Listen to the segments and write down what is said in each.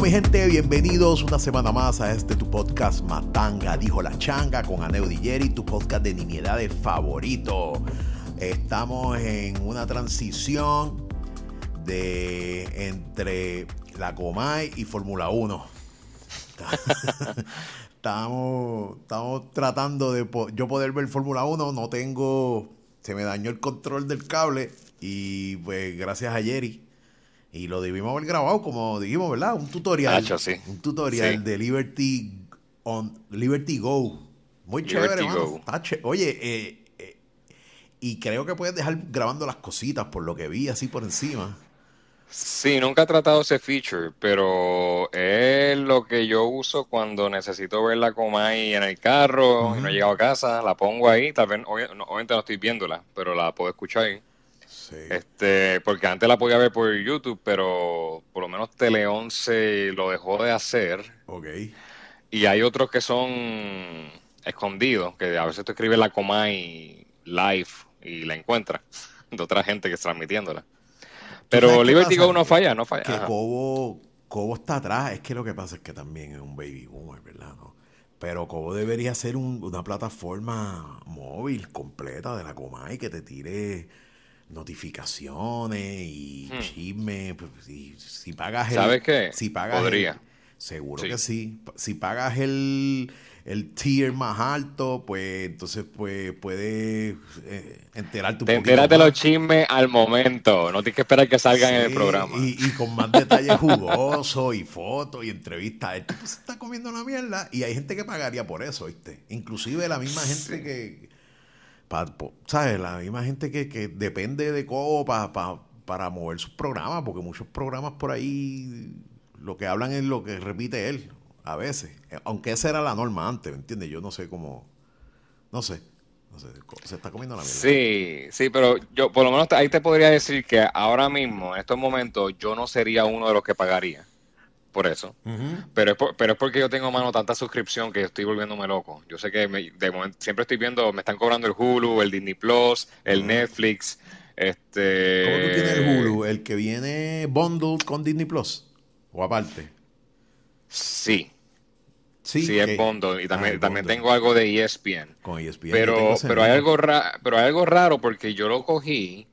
Bueno, mi gente, bienvenidos una semana más a este tu podcast Matanga, dijo la changa, con Aneo Digeri, tu podcast de nimiedades favorito. Estamos en una transición de entre la Comay y Fórmula 1. estamos, estamos tratando de yo poder ver Fórmula 1, no tengo, se me dañó el control del cable y pues gracias a Jerry y lo debimos haber grabado, como dijimos, ¿verdad? Un tutorial. Un tutorial de Liberty on Liberty Go. Muy chévere, Oye, eh, eh, y creo que puedes dejar grabando las cositas por lo que vi así por encima. Sí, nunca he tratado ese feature, pero es lo que yo uso cuando necesito ver la Comay en el carro y no he llegado a casa, la pongo ahí, tal vez, obviamente no estoy viéndola, pero la puedo escuchar ahí. Este, porque antes la podía ver por YouTube, pero por lo menos Tele 11 lo dejó de hacer. Ok. Y hay otros que son escondidos, que a veces tú escribes la Comay live y la encuentras de otra gente que está transmitiéndola. Pero Liberty Go no falla, no falla. Que Cobo, Cobo, está atrás. Es que lo que pasa es que también es un baby boomer, ¿verdad? Pero Cobo debería ser una plataforma móvil completa de la Comay que te tire notificaciones y hmm. chisme. Pues, si, pagas el. ¿Sabes qué? Si pagas Podría. seguro que sí. Si pagas el, el tier más alto, pues entonces pues puedes eh, enterarte un Te enteras de los chismes al momento. No tienes que esperar que salgan en el programa. Y, con más detalles jugosos y fotos y entrevistas. El tipo se está comiendo una mierda y hay gente que pagaría por eso, ¿viste? Inclusive la misma gente que ¿sabes? La misma gente que, depende de Cobo para mover sus programas, porque muchos programas por ahí lo que hablan es lo que repite él, a veces. Aunque esa era la norma antes, ¿me entiendes? Yo no sé cómo, no sé. No sé, se está comiendo la mierda. Sí, sí, pero yo por lo menos ahí te podría decir que ahora mismo, en estos momentos, yo no sería uno de los que pagaría por eso. pero, es pero es porque yo tengo mano tanta suscripción que estoy volviéndome loco. Yo sé que de momento, siempre estoy viendo, me están cobrando el Hulu, el Disney Plus, el Netflix. Este... ¿Cómo tú tienes el Hulu? ¿El que viene bundled con Disney Plus? ¿O aparte? Sí. Sí, sí es bundled. Y también, ah, también tengo algo de ESPN. Con ESPN. Pero, pero, hay algo pero hay algo raro porque yo lo cogí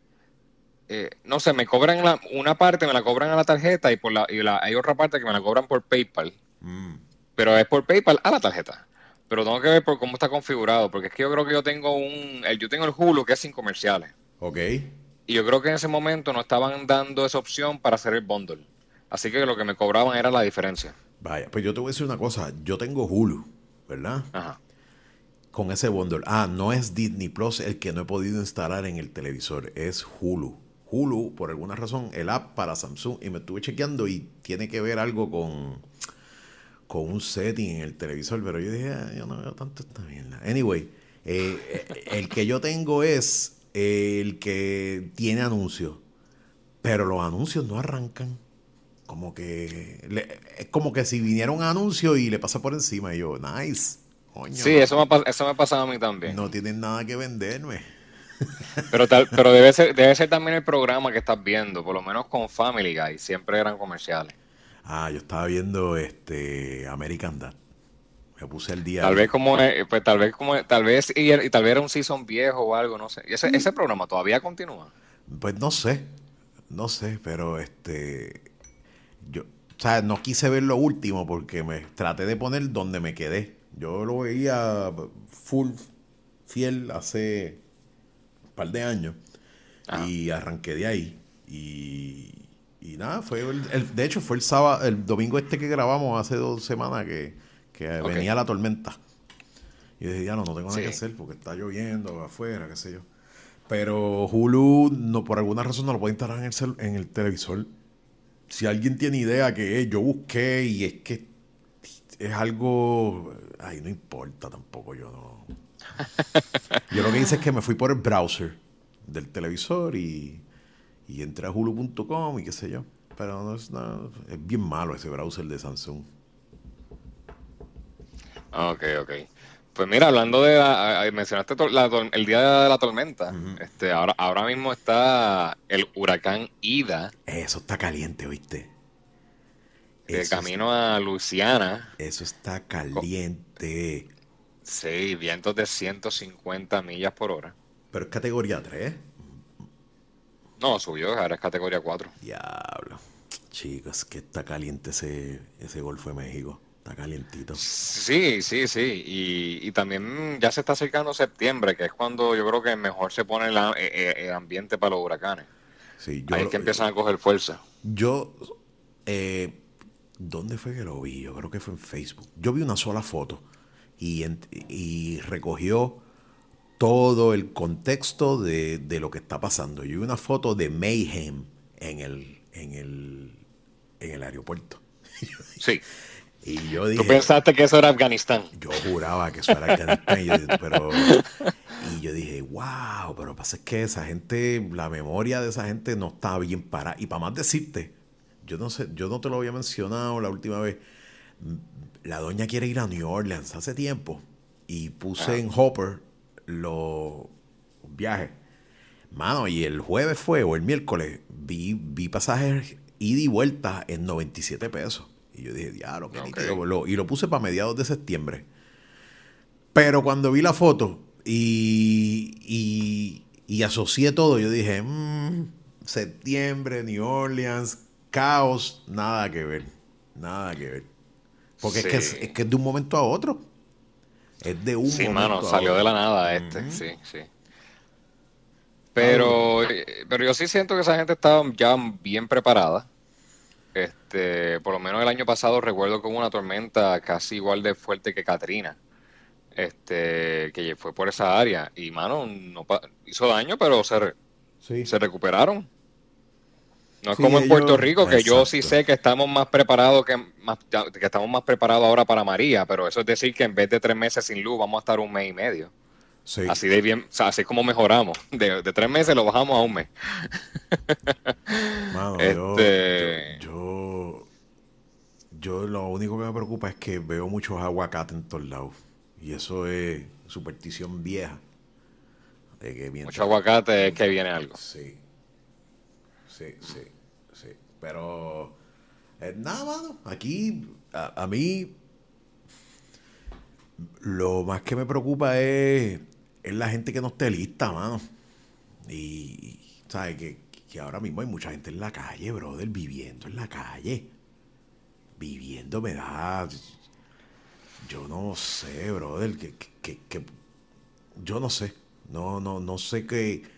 eh, no sé, me cobran una parte, me la cobran a la tarjeta y por la, y la, hay otra parte que me la cobran por PayPal. Mm. Pero es por PayPal a la tarjeta. Pero tengo que ver por cómo está configurado, porque es que yo creo que yo tengo un, el, yo tengo el Hulu que es sin comerciales. Ok. Y yo creo que en ese momento no estaban dando esa opción para hacer el bundle. Así que lo que me cobraban era la diferencia. Vaya, pues yo te voy a decir una cosa, yo tengo Hulu, ¿verdad? Ajá. Con ese bundle. Ah, no es Disney Plus el que no he podido instalar en el televisor, es Hulu. Hulu, por alguna razón, el app para Samsung, y me estuve chequeando y tiene que ver algo con, con un setting en el televisor, pero yo dije, ah, yo no veo tanto esta mierda. Anyway, eh, el que yo tengo es el que tiene anuncios, pero los anuncios no arrancan. Como que es como que si viniera un anuncio y le pasa por encima, y yo, nice. sí, eso me, eso me ha pasado a mí también. No tienen nada que venderme. Pero, tal, pero debe, ser, debe ser también el programa que estás viendo, por lo menos con Family Guy, siempre eran comerciales. Ah, yo estaba viendo este American Dad. Me puse el día. Tal vez como, eh, pues tal vez como, tal vez, y, tal vez era un season viejo o algo, no sé. ¿Y ese, ese programa todavía continúa? Pues no sé, no sé, pero este, yo, o sea, no quise ver lo último porque me traté de poner donde me quedé. Yo lo veía full fiel hace par de años y arranqué de ahí. Y, y nada, fue el, de hecho fue el sábado, el domingo este que grabamos hace dos semanas que, venía la tormenta. Y dije, ya no, no tengo nada que hacer porque está lloviendo afuera, qué sé yo. Pero Hulu, no, por alguna razón, no lo puede instalar en el, en el televisor. Si alguien tiene idea que es, yo busqué y es que es algo. Ay, no importa tampoco, yo no. Yo lo que hice es que me fui por el browser del televisor y, y entré a hulu.com y qué sé yo. Pero no es nada, es bien malo ese browser de Samsung. Ok, ok. Pues mira, hablando de, mencionaste el día de la tormenta, este, ahora, ahora mismo está el huracán Ida. Eso está caliente, ¿oíste? de camino a Luisiana. Eso está caliente. Sí, vientos de 150 millas por hora. Pero es categoría 3. No, subió, ahora es categoría 4. Diablo. Chicos, que está caliente ese, ese Golfo de México. Está calientito. Sí, sí, sí. Y, también ya se está acercando septiembre, que es cuando yo creo que mejor se pone el, eh, eh, ambiente para los huracanes. Sí, Ahí es que empiezan a coger fuerza. Yo, eh, ¿dónde fue que lo vi? Yo creo que fue en Facebook. Yo vi una sola foto y, y recogió todo el contexto de, lo que está pasando. Yo vi una foto de Mayhem en el, en el, en el aeropuerto. Sí. Y yo dije, ¿Tú pensaste que eso era Afganistán? Yo juraba que eso era Afganistán. y, yo, pero, y yo dije, wow, pero pasa es que esa gente, la memoria de esa gente no está bien parada. Y para más decirte, yo no sé, yo no te lo había mencionado la última vez. La doña quiere ir a New Orleans hace tiempo. Y puse ah. en Hopper los viajes. Mano, y el jueves fue, o el miércoles, vi, vi pasajes ida y vuelta en 97 pesos. Y yo dije, diablo, qué Y lo puse para mediados de septiembre. Pero cuando vi la foto y, y, asocié todo, yo dije, mmm, septiembre, New Orleans, caos, nada que ver. Nada que ver. Porque es, que es, que es de un momento a otro. Es de un Sí, mano, salió de la nada este, sí, sí. Pero, pero yo sí siento que esa gente estaba ya bien preparada. Este, por lo menos el año pasado recuerdo hubo una tormenta casi igual de fuerte que Katrina. Este, que fue por esa área. Y mano, no hizo daño, pero se, se recuperaron. No es como en Puerto Rico, que yo sí sé que estamos más preparados que, que estamos más preparados ahora para María, pero eso es decir que en vez de tres meses sin luz vamos a estar un mes y medio. Así de bien, o sea, así como mejoramos. De, tres meses lo bajamos a un mes. Este, yo, yo, lo único que me preocupa es que veo muchos aguacates en todos lados. Y eso es superstición vieja. De que Mucho aguacate es que viene algo. Sí sí, sí, sí. Pero eh, nada, mano. Aquí, a, mí, lo más que me preocupa es, es la gente que no esté lista, mano. Y, ¿sabes? Que, que ahora mismo hay mucha gente en la calle, brother, viviendo en la calle. Viviendo me da. Yo no sé, brother, que, que, que yo no sé. No, no, no sé qué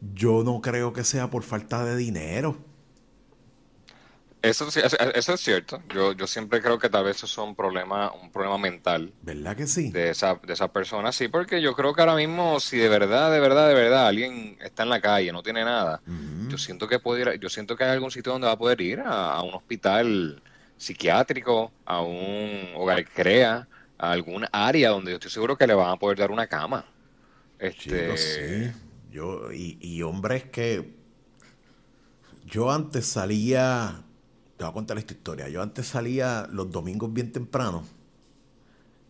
yo no creo que sea por falta de dinero. Eso, eso es cierto. Yo, yo siempre creo que tal vez eso es un problema, un problema mental. ¿Verdad que sí? De esa, de esa persona, sí, porque yo creo que ahora mismo, si de verdad, de verdad, de verdad, alguien está en la calle, no tiene nada, yo siento que puede ir, yo siento que hay algún sitio donde va a poder ir a, un hospital psiquiátrico, a un hogar crea, a algún área donde yo estoy seguro que le van a poder dar una cama. Este, sí. Yo, y, y hombres que. Yo antes salía. Te voy a contar esta historia. Yo antes salía los domingos bien temprano.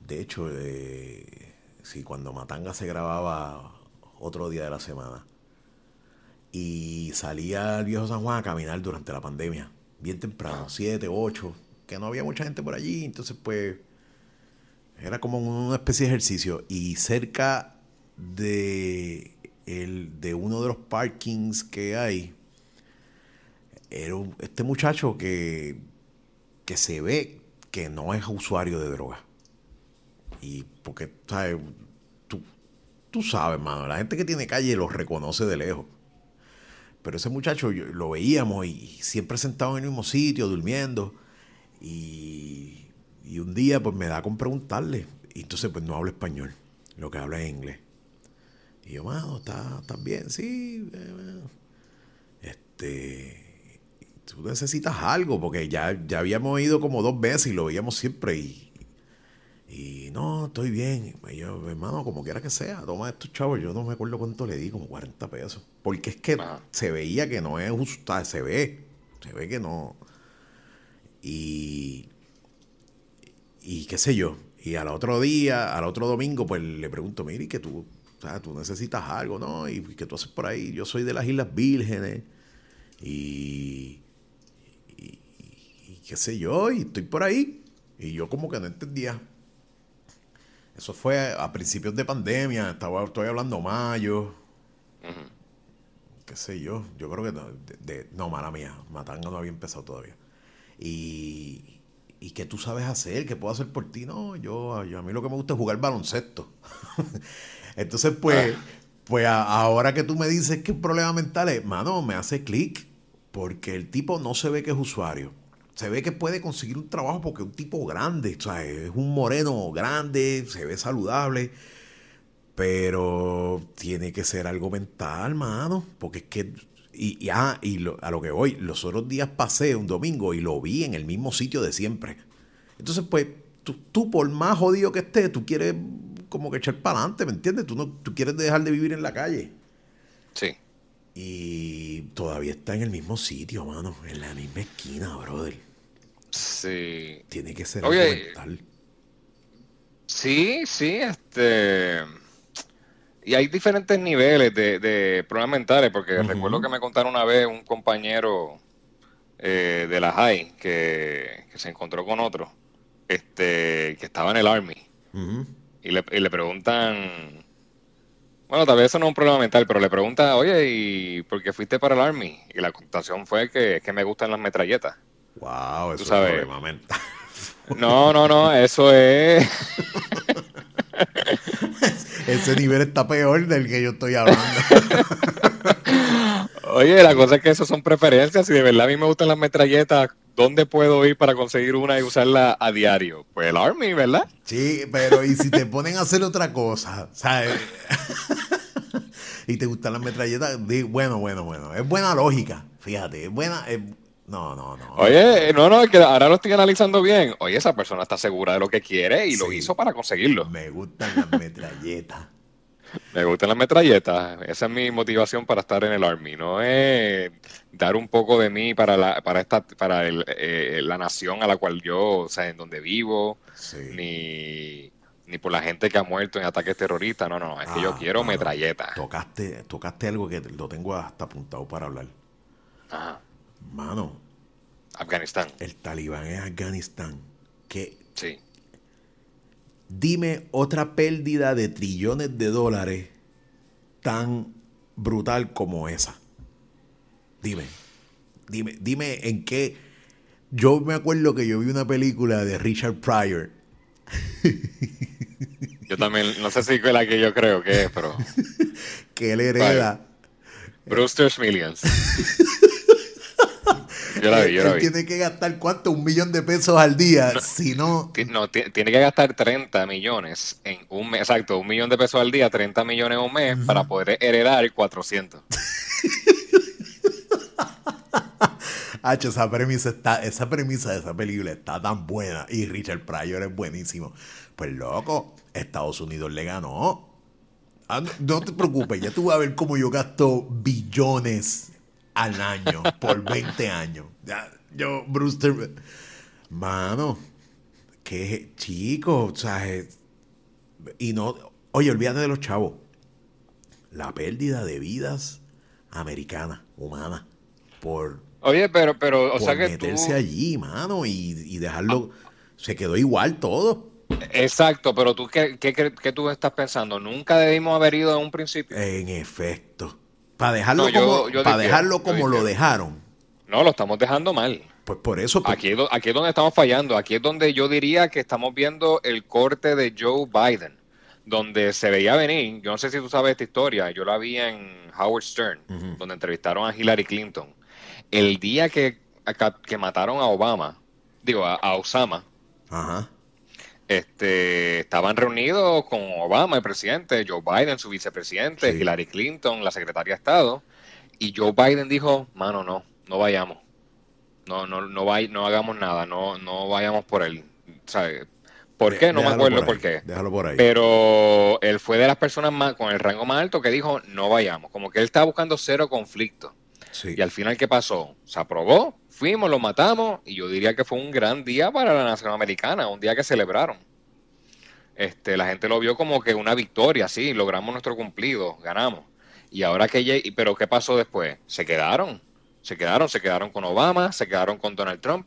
De hecho, eh, sí, cuando Matanga se grababa otro día de la semana. Y salía al viejo San Juan a caminar durante la pandemia. Bien temprano, 7, 8. Que no había mucha gente por allí. Entonces, pues. Era como una especie de ejercicio. Y cerca de el, de uno de los parkings que hay, era este muchacho que, que se ve que no es usuario de droga. Y porque, ¿sabes? Tú, tú sabes, mano, la gente que tiene calle los reconoce de lejos. Pero ese muchacho lo veíamos y siempre sentado en el mismo sitio, durmiendo. Y, y un día pues me da con preguntarle. Y entonces pues no habla español, lo que habla es inglés. Y yo, mano, ¿estás bien? Sí. Este, tú necesitas algo, porque ya, ya habíamos ido como dos veces y lo veíamos siempre y, y no, estoy bien. Y yo, hermano, como quiera que sea, toma estos chavos. Yo no me acuerdo cuánto le di, como 40 pesos. Porque es que se veía que no es justo, se ve, se ve que no. Y, y qué sé yo. Y al otro día, al otro domingo, pues le pregunto, mire, que tú sea, tú necesitas algo, ¿no? Y que tú haces por ahí. Yo soy de las Islas Vírgenes y, y, qué sé yo, y estoy por ahí. Y yo como que no entendía. Eso fue a principios de pandemia, estaba, estoy hablando mayo. Qué sé yo, yo creo que no, de, no, mala mía, Matanga no había empezado todavía. Y, y qué tú sabes hacer, qué puedo hacer por ti. No, yo, yo a mí lo que me gusta es jugar baloncesto. Entonces, pues, ah. pues ahora que tú me dices que el problema mental es, mano, me hace clic, porque el tipo no se ve que es usuario se ve que puede conseguir un trabajo porque es un tipo grande, o sea, es un moreno grande, se ve saludable, pero tiene que ser algo mental, mano, porque es que, y, y, ah, y a lo que voy, los otros días pasé un domingo y lo vi en el mismo sitio de siempre. Entonces, pues, tú, por más jodido que estés, tú quieres como que echar para adelante, ¿me entiendes? Tú, no, tú quieres dejar de vivir en la calle. Sí. Y todavía está en el mismo sitio, mano, en la misma esquina, brother. Sí. Tiene que ser Oye, algo mental. Sí, sí, este. Y hay diferentes niveles de, problemas mentales, porque recuerdo que me contaron una vez un compañero eh, de la high que, se encontró con otro, este, que estaba en el Army. Y, le, y le preguntan, bueno, tal vez eso no es un problema mental, pero le pregunta, oye, ¿y por qué fuiste para el Army? Y la contestación fue que es que me gustan las metralletas. Wow, eso es un problema mental. No, no, no, eso es. Ese nivel está peor del que yo estoy hablando. Oye, la cosa es que eso son preferencias. Si de verdad a mí me gustan las metralletas, ¿dónde puedo ir para conseguir una y usarla a diario? Pues el Army, ¿verdad? Sí, pero ¿y si te ponen a hacer otra cosa? ¿Sabes? y te gustan las metralletas, bueno, bueno, bueno. Es buena lógica, fíjate. Es buena. No, no, no. Oye, no, no, que ahora lo estoy analizando bien. Oye, esa persona está segura de lo que quiere y lo hizo para conseguirlo. Me gustan las metralletas. Me gustan las metralletas. Esa es mi motivación para estar en el Army. No es dar un poco de mí para la, para esta, para eh, la nación a la cual yo, o sea, en donde vivo, ni, ni por la gente que ha muerto en ataques terroristas. No, no, es que yo ah, quiero metralletas. Tocaste, tocaste algo que lo tengo hasta apuntado para hablar. Ajá. Mano. Afganistán. El talibán es Afganistán. Que, sí. Dime otra pérdida de trillones de dólares tan brutal como esa. Dime. Dime, dime en qué. Yo me acuerdo que yo vi una película de Richard Pryor. Yo también, no sé si es la que yo creo que es, pero. que él hereda. Brewster's Millions. Yo la vi, yo la vi. tiene que gastar cuánto, un millón de pesos al día, si no... No, tiene que gastar 30 millones en un mes, exacto, un millón de pesos al día, 30 millones en un mes, para poder heredar 400. Hacho, esa premisa está, esa premisa de esa película está tan buena y Richard Pryor es buenísimo. Pues loco, Estados Unidos le ganó. Ah, no te preocupes, ya tú vas a ver cómo yo gasto billones al año por 20 años. yo, Brewster, mano, qué chico, o sea, y no, oye, olvídate de los chavos. La pérdida de vidas americanas, humanas, por. Oye, pero, pero, o sea que meterse allí, mano, y, dejarlo. Se quedó igual todo. Exacto, pero tú, ¿qué, qué, qué, tú estás pensando? ¿Nunca debimos haber ido en un principio? En efecto. Para dejarlo como, para dejarlo como lo dejaron. No, lo estamos dejando mal. Pues por eso. Pues aquí, aquí es donde estamos fallando. Aquí es donde yo diría que estamos viendo el corte de Joe Biden, donde se veía venir. Yo no sé si tú sabes esta historia. Yo la vi en Howard Stern, donde entrevistaron a Hillary Clinton. El día que, que mataron a Obama, digo, a, a Osama. Ajá este, estaban reunidos con Obama, el presidente, Joe Biden, su vicepresidente, Hillary Clinton, la secretaria de Estado, y Joe Biden dijo, mano, no, no vayamos, no, no, no, vay, no hagamos nada, no, no vayamos por él, ¿Por qué? No me acuerdo por, qué. Déjalo por ahí. Pero él fue de las personas más, con el rango más alto que dijo, no vayamos, como que él estaba buscando cero conflicto. Y al final, ¿qué pasó? Se aprobó, fuimos, lo matamos, y yo diría que fue un gran día para la nación americana, un día que celebraron. Este, la gente lo vio como que una victoria, sí, logramos nuestro cumplido, ganamos. Y ahora que, pero ¿qué pasó después? Se quedaron, se quedaron, se quedaron con Obama, se quedaron con Donald Trump.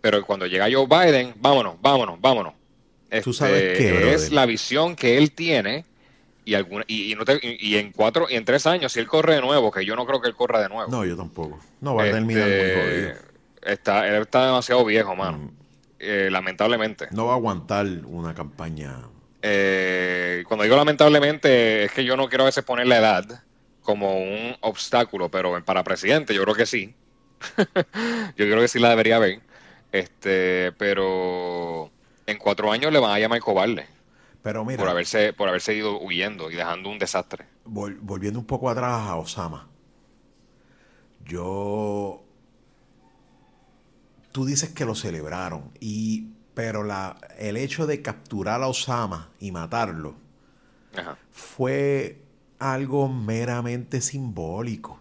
pero cuando llega Joe Biden, vámonos, vámonos, vámonos. Tú sabes Este, que es la visión que él tiene y alguna y, y no te- y- en cuatro y en tres años si él corre de nuevo, que yo no creo que él corra de nuevo. No, yo tampoco. No, va a terminar muy Este, jodido. está, él está demasiado viejo, mano. Mm. Eh, lamentablemente. No va a aguantar una campaña. Eh, cuando digo lamentablemente, es que yo no quiero a veces poner la edad como un obstáculo, pero para presidente yo creo que sí. yo creo que sí la debería haber. Este, pero en cuatro años le van a llamar cobarde Pero mira, por haberse, por haberse ido huyendo y dejando un desastre. vol- volviendo un poco atrás a Osama. Yo. Tú dices que lo celebraron. Y. Pero la, el hecho de capturar a Osama y matarlo Ajá. fue algo meramente simbólico.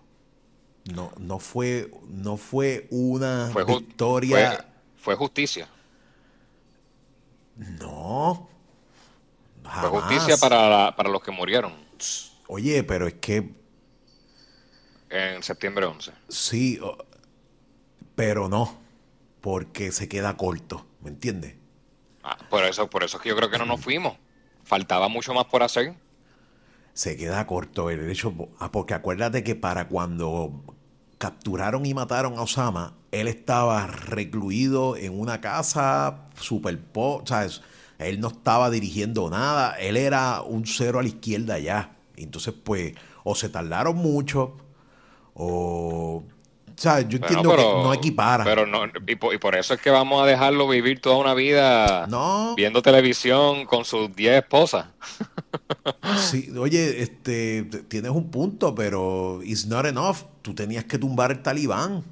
No, no fue, no fue una Fue, victoria. fue, fue justicia. No. Fue Jamás. justicia para, la- para los que murieron Oye, pero es que en septiembre 11. sí, pero no, porque se queda corto, ¿me entiendes? Ah, por eso, por eso es que yo creo que no nos fuimos. Faltaba mucho más por hacer. Se queda corto el hecho, ah, porque acuérdate que para cuando capturaron y mataron a Osama, él estaba recluido en una casa super po, ¿sabes? Él no estaba dirigiendo nada, él era un cero a la izquierda ya. Entonces, pues, o se tardaron mucho, o, ¿sabes? Yo Bueno, entiendo pero- que no equipara. Pero no, y por, y por eso es que vamos a dejarlo vivir toda una vida No. viendo televisión con sus 10 esposas. Sí, oye, este, tienes un punto, pero it's not enough. Tú tenías que tumbar el talibán.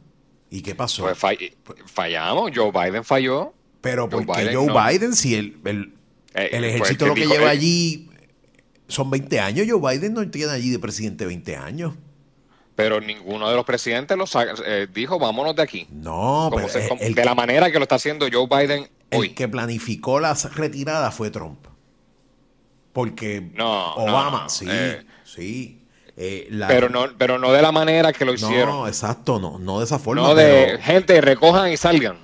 ¿Y qué pasó? Pues fall- fallamos, Joe Biden falló. Pero Joe porque Biden Joe no. Biden, si el, el, Eh, el ejército lo que dijo- lleva eh, allí son 20 años, Joe Biden no tiene allí de presidente 20 años. Pero ninguno de los presidentes lo sa- eh, dijo, vámonos de aquí. No, Como pero se- el, como- el de la manera que lo está haciendo Joe Biden el hoy. que planificó la retirada fue Trump. Porque No, Obama, no, sí, eh. sí. eh, la- Pero no, pero no de la manera que lo hicieron. No, exacto, no, no de esa forma. No de pero- gente, recojan y salgan.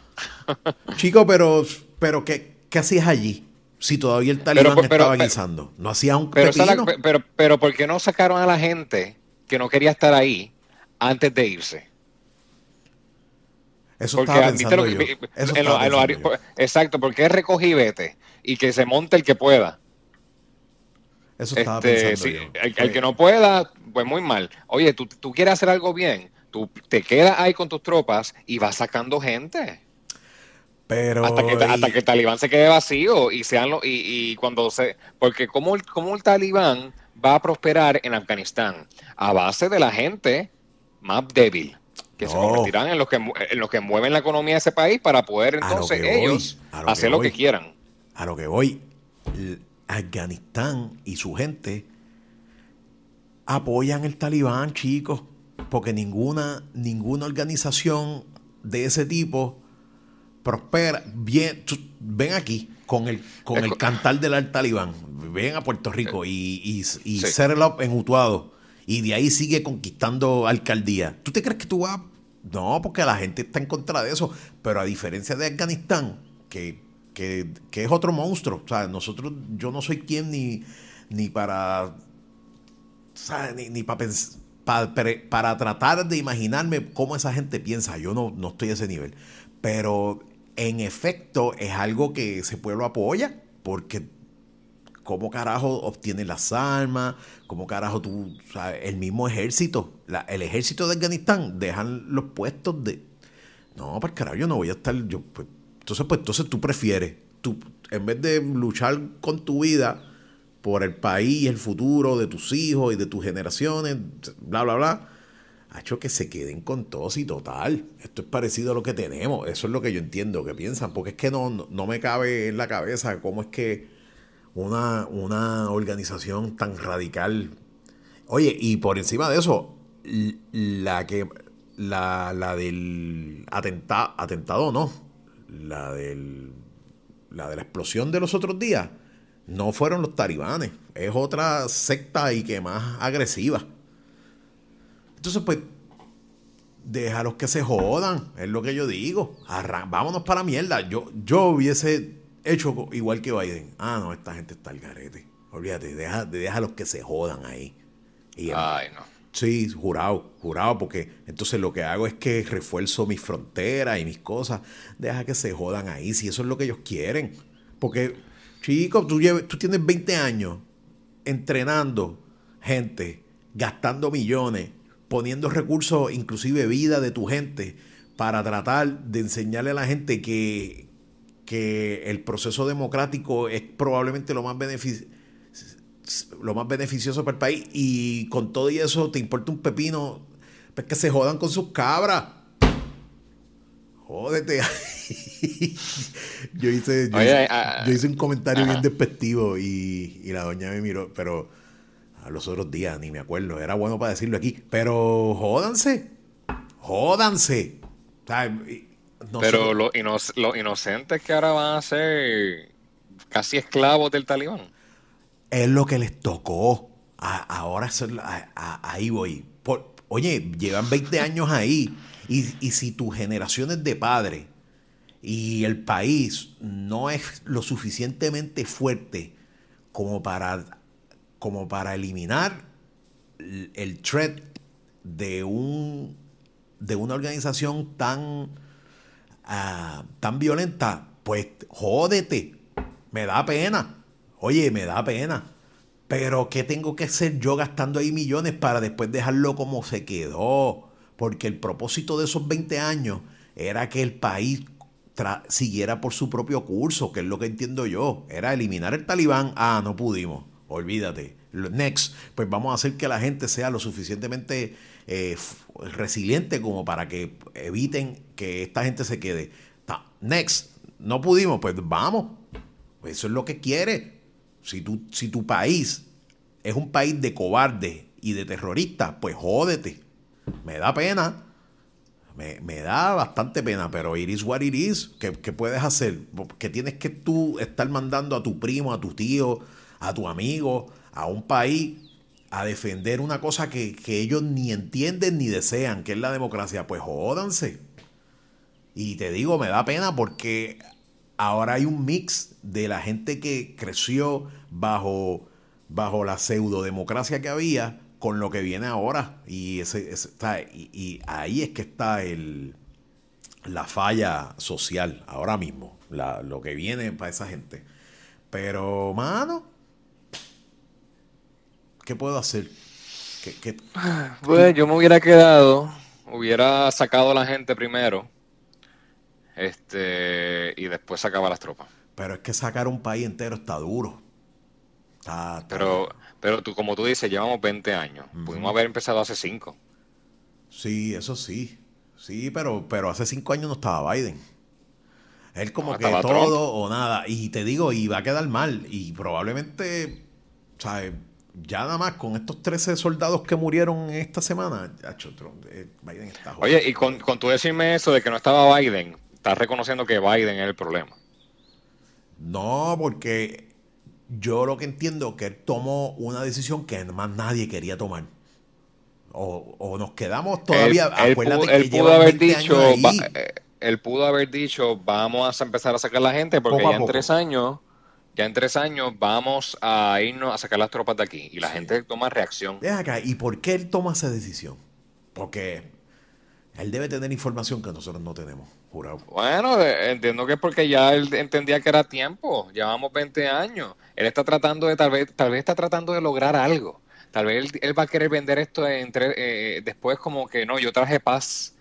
Chico, pero, pero ¿qué, qué hacías allí? Si todavía el talibán pero- estaba guisando. No hacías un Pero, pepino. la- pero, pero ¿por qué no sacaron a la gente que no quería estar ahí antes de irse? Eso Porque estaba ¿viste pensando lo yo. que- Eso en lo- estaba en lo- pensando yo. Exacto, porque es recoge y vete. Y que se monte el que pueda. Eso estaba Este, pensando sí, yo. el, que no pueda, pues muy mal. Oye, tú, tú quieres hacer algo bien, tú te quedas ahí con tus tropas y vas sacando gente. Pero hasta que, y- hasta que el talibán se quede vacío y sean lo- y, y cuando se porque como el, cómo el talibán va a prosperar en Afganistán a base de la gente más débil que se convertirán en los que en los que mueven la economía de ese país para poder lo entonces voy, ellos lo hacer lo voy. que quieran a lo que voy, Afganistán y su gente apoyan el talibán, chicos, porque ninguna, ninguna organización de ese tipo prospera. Bien, ven aquí con el, con Es el cantar del talibán, ven a Puerto Rico y, y, y Sí. en Utuado y de ahí sigue conquistando alcaldía. ¿Tú te crees que tú vas? No, porque la gente está en contra de eso, pero a diferencia de Afganistán, que, que, que es otro monstruo, o sea, nosotros, yo no soy quien ni, ni para. Ni, ni para para tratar de imaginarme cómo esa gente piensa. Yo no, no estoy a ese nivel. Pero en efecto es algo que ese pueblo apoya, porque cómo carajo obtienen las armas, cómo carajo tú, el mismo ejército, el ejército de Afganistán dejan los puestos de... No, para carajo, yo no voy a estar... Yo, pues, entonces, pues entonces tú prefieres, tú, en vez de luchar con tu vida por el país, el futuro de tus hijos y de tus generaciones, bla, bla, bla, ha hecho que se queden con todos y total. Esto es parecido a lo que tenemos. Eso es lo que yo entiendo que piensan, porque es que no, no, me cabe en la cabeza cómo es que una, una organización tan radical. Oye, y por encima de eso, la que la, la del atenta, atentado no, la del la de la explosión de los otros días, no fueron los talibanes, es otra secta y que más agresiva. Entonces, pues, Déjalos que se jodan, es lo que yo digo. vámonos para la mierda. Yo, yo hubiese hecho igual que Biden. Ah, no, esta gente está al garete. Olvídate, deja, déjalos que se jodan ahí. Ay, no. Sí, jurado, jurado, porque entonces lo que hago es que refuerzo mis fronteras y mis cosas. Deja que se jodan ahí, si eso es lo que ellos quieren. Porque, chicos, tú, tú tienes 20 años entrenando gente, gastando millones, poniendo recursos, inclusive vida de tu gente, para tratar de enseñarle a la gente que, que el proceso democrático es probablemente lo más beneficioso lo más beneficioso para el país y con todo y eso te importa un pepino, pues que se jodan con sus cabras. Jódete. yo, hice, yo, hice, un comentario bien despectivo y, la doña me miró, pero a los otros días ni me acuerdo, era bueno para decirlo aquí, pero jódanse, jódanse. pero los, inocentes que ahora van a ser casi esclavos del talibán es lo que les tocó. ahora ahí voy. oye, llevan 20 años ahí. Y, si tus generaciones de padre y el país no es lo suficientemente fuerte como para, como para eliminar el, threat de, un, de una organización tan, ah, tan violenta, pues jódete. Me da pena. Oye, me da pena. Pero ¿qué tengo que hacer yo gastando ahí millones para después dejarlo como se quedó? Porque el propósito de esos 20 años era que el país siguiera por su propio curso, que es lo que entiendo yo. Era eliminar el talibán. Ah, no pudimos. Olvídate. Next, pues vamos a hacer que la gente sea lo suficientemente eh, resiliente como para que eviten que esta gente se quede. Next, no pudimos, pues vamos. Eso es lo que quiere. Si, si tu país es un país de cobardes y de terroristas, pues jódete. Me da pena. Me, da bastante pena, pero iris what it is. ¿Qué, puedes hacer? Que tienes que tú estar mandando a tu primo, a tu tío, a tu amigo, a un país a defender una cosa que, que ellos ni entienden ni desean, que es la democracia. Pues jódanse. Y te digo, me da pena porque ahora hay un mix de la gente que creció bajo, bajo la pseudodemocracia que había con lo que viene ahora. Y, ahí es que está el, la falla social ahora mismo, lo que viene para esa gente. Pero, mano, ¿qué puedo hacer? pues yo me hubiera quedado, hubiera sacado a la gente primero este y después sacaba las tropas. Pero es que sacar un país entero está duro. pero, pero tú, como tú dices, llevamos 20 años. Pudimos haber empezado hace 5. Sí, eso sí. Sí, pero, pero hace 5 años no estaba Biden. Él como que todo o nada. Y te digo, y va a quedar mal. Y probablemente, ¿sabes? Ya nada más con estos 13 soldados que murieron esta semana, eh, Biden está Oye, y con, con tú decirme eso de que no estaba Biden, estás reconociendo que Biden es el problema. No, porque yo lo que entiendo es que él tomó una decisión que más nadie quería tomar. O, nos quedamos todavía. Él, pudo, haber dicho, eh, él pudo haber dicho, vamos a empezar a sacar la gente porque ya en tres años, ya en tres años vamos a irnos a sacar las tropas de aquí y la gente toma reacción. Deja acá, ¿y por qué él toma esa decisión? Porque él debe tener información que nosotros no tenemos. Bueno, entiendo que es porque ya él entendía que era tiempo, llevamos 20 años. Él está tratando de, tal vez, tal vez está tratando de lograr algo. Tal vez él, va a querer vender esto entre, eh, después como que no, yo traje paz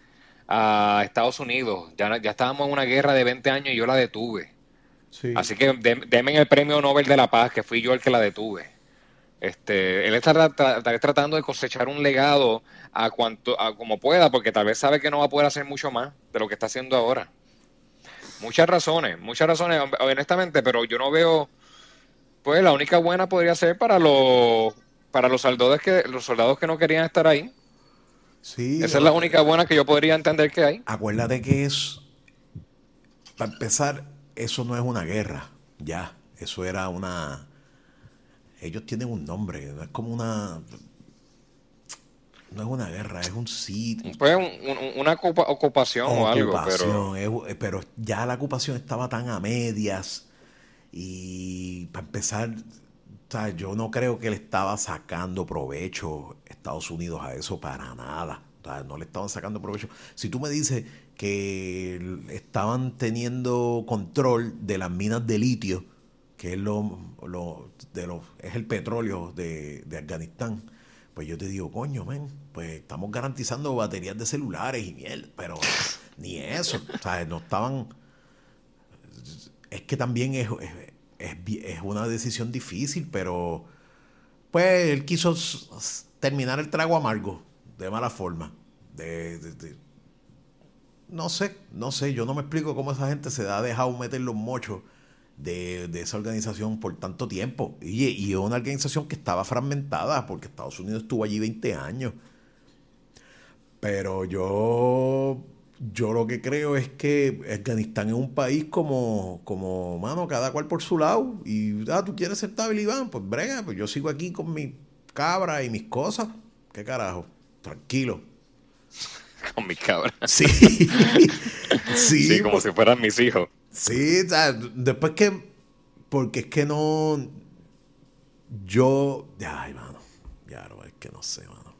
a Estados Unidos. Ya, ya estábamos en una guerra de 20 años y yo la detuve. Así que denme el premio Nobel de la Paz, que fui yo el que la detuve. Este, él está, tratando de cosechar un legado a cuanto a como pueda, porque tal vez sabe que no va a poder hacer mucho más de lo que está haciendo ahora. Muchas razones, muchas razones, honestamente, pero yo no veo, pues la única buena podría ser para los para los soldados que los soldados que no querían estar ahí. Sí. Esa es la única buena que yo podría entender que hay. Acuérdate que es, para empezar, eso no es una guerra, ya, eso era una ellos tienen un nombre, es como una... no es una guerra, es un sitio. Pues una ocupación, o algo, pero... Pero ya la ocupación estaba tan a medias y para empezar, yo no creo que le estaba sacando provecho Estados Unidos a eso para nada. no le estaban sacando provecho. Si tú me dices que estaban teniendo control de las minas de litio, que es lo, de los es el petróleo de, de Afganistán, pues yo te digo, coño, men, pues estamos garantizando baterías de celulares y miel, pero ni eso, o sea, no estaban... Es que también es, es, una decisión difícil, pero pues él quiso terminar el trago amargo, de mala forma. De, no sé, no sé, yo no me explico cómo esa gente se ha dejado meter los mochos de, esa organización por tanto tiempo. Y, y una organización que estaba fragmentada, porque Estados Unidos estuvo allí 20 años. Pero yo, yo lo que creo es que Afganistán es un país como, como, mano, cada cual por su lado. Y, ah, tú quieres ser Talibán, pues brega, pues yo sigo aquí con mi cabra y mis cosas. ¿Qué carajo? Tranquilo. Con mi cabra. Sí. sí, como si fueran mis hijos. Sí, o sea, después que. Porque es que no. Yo. Ay, mano. Ya, no, es que no sé, mano.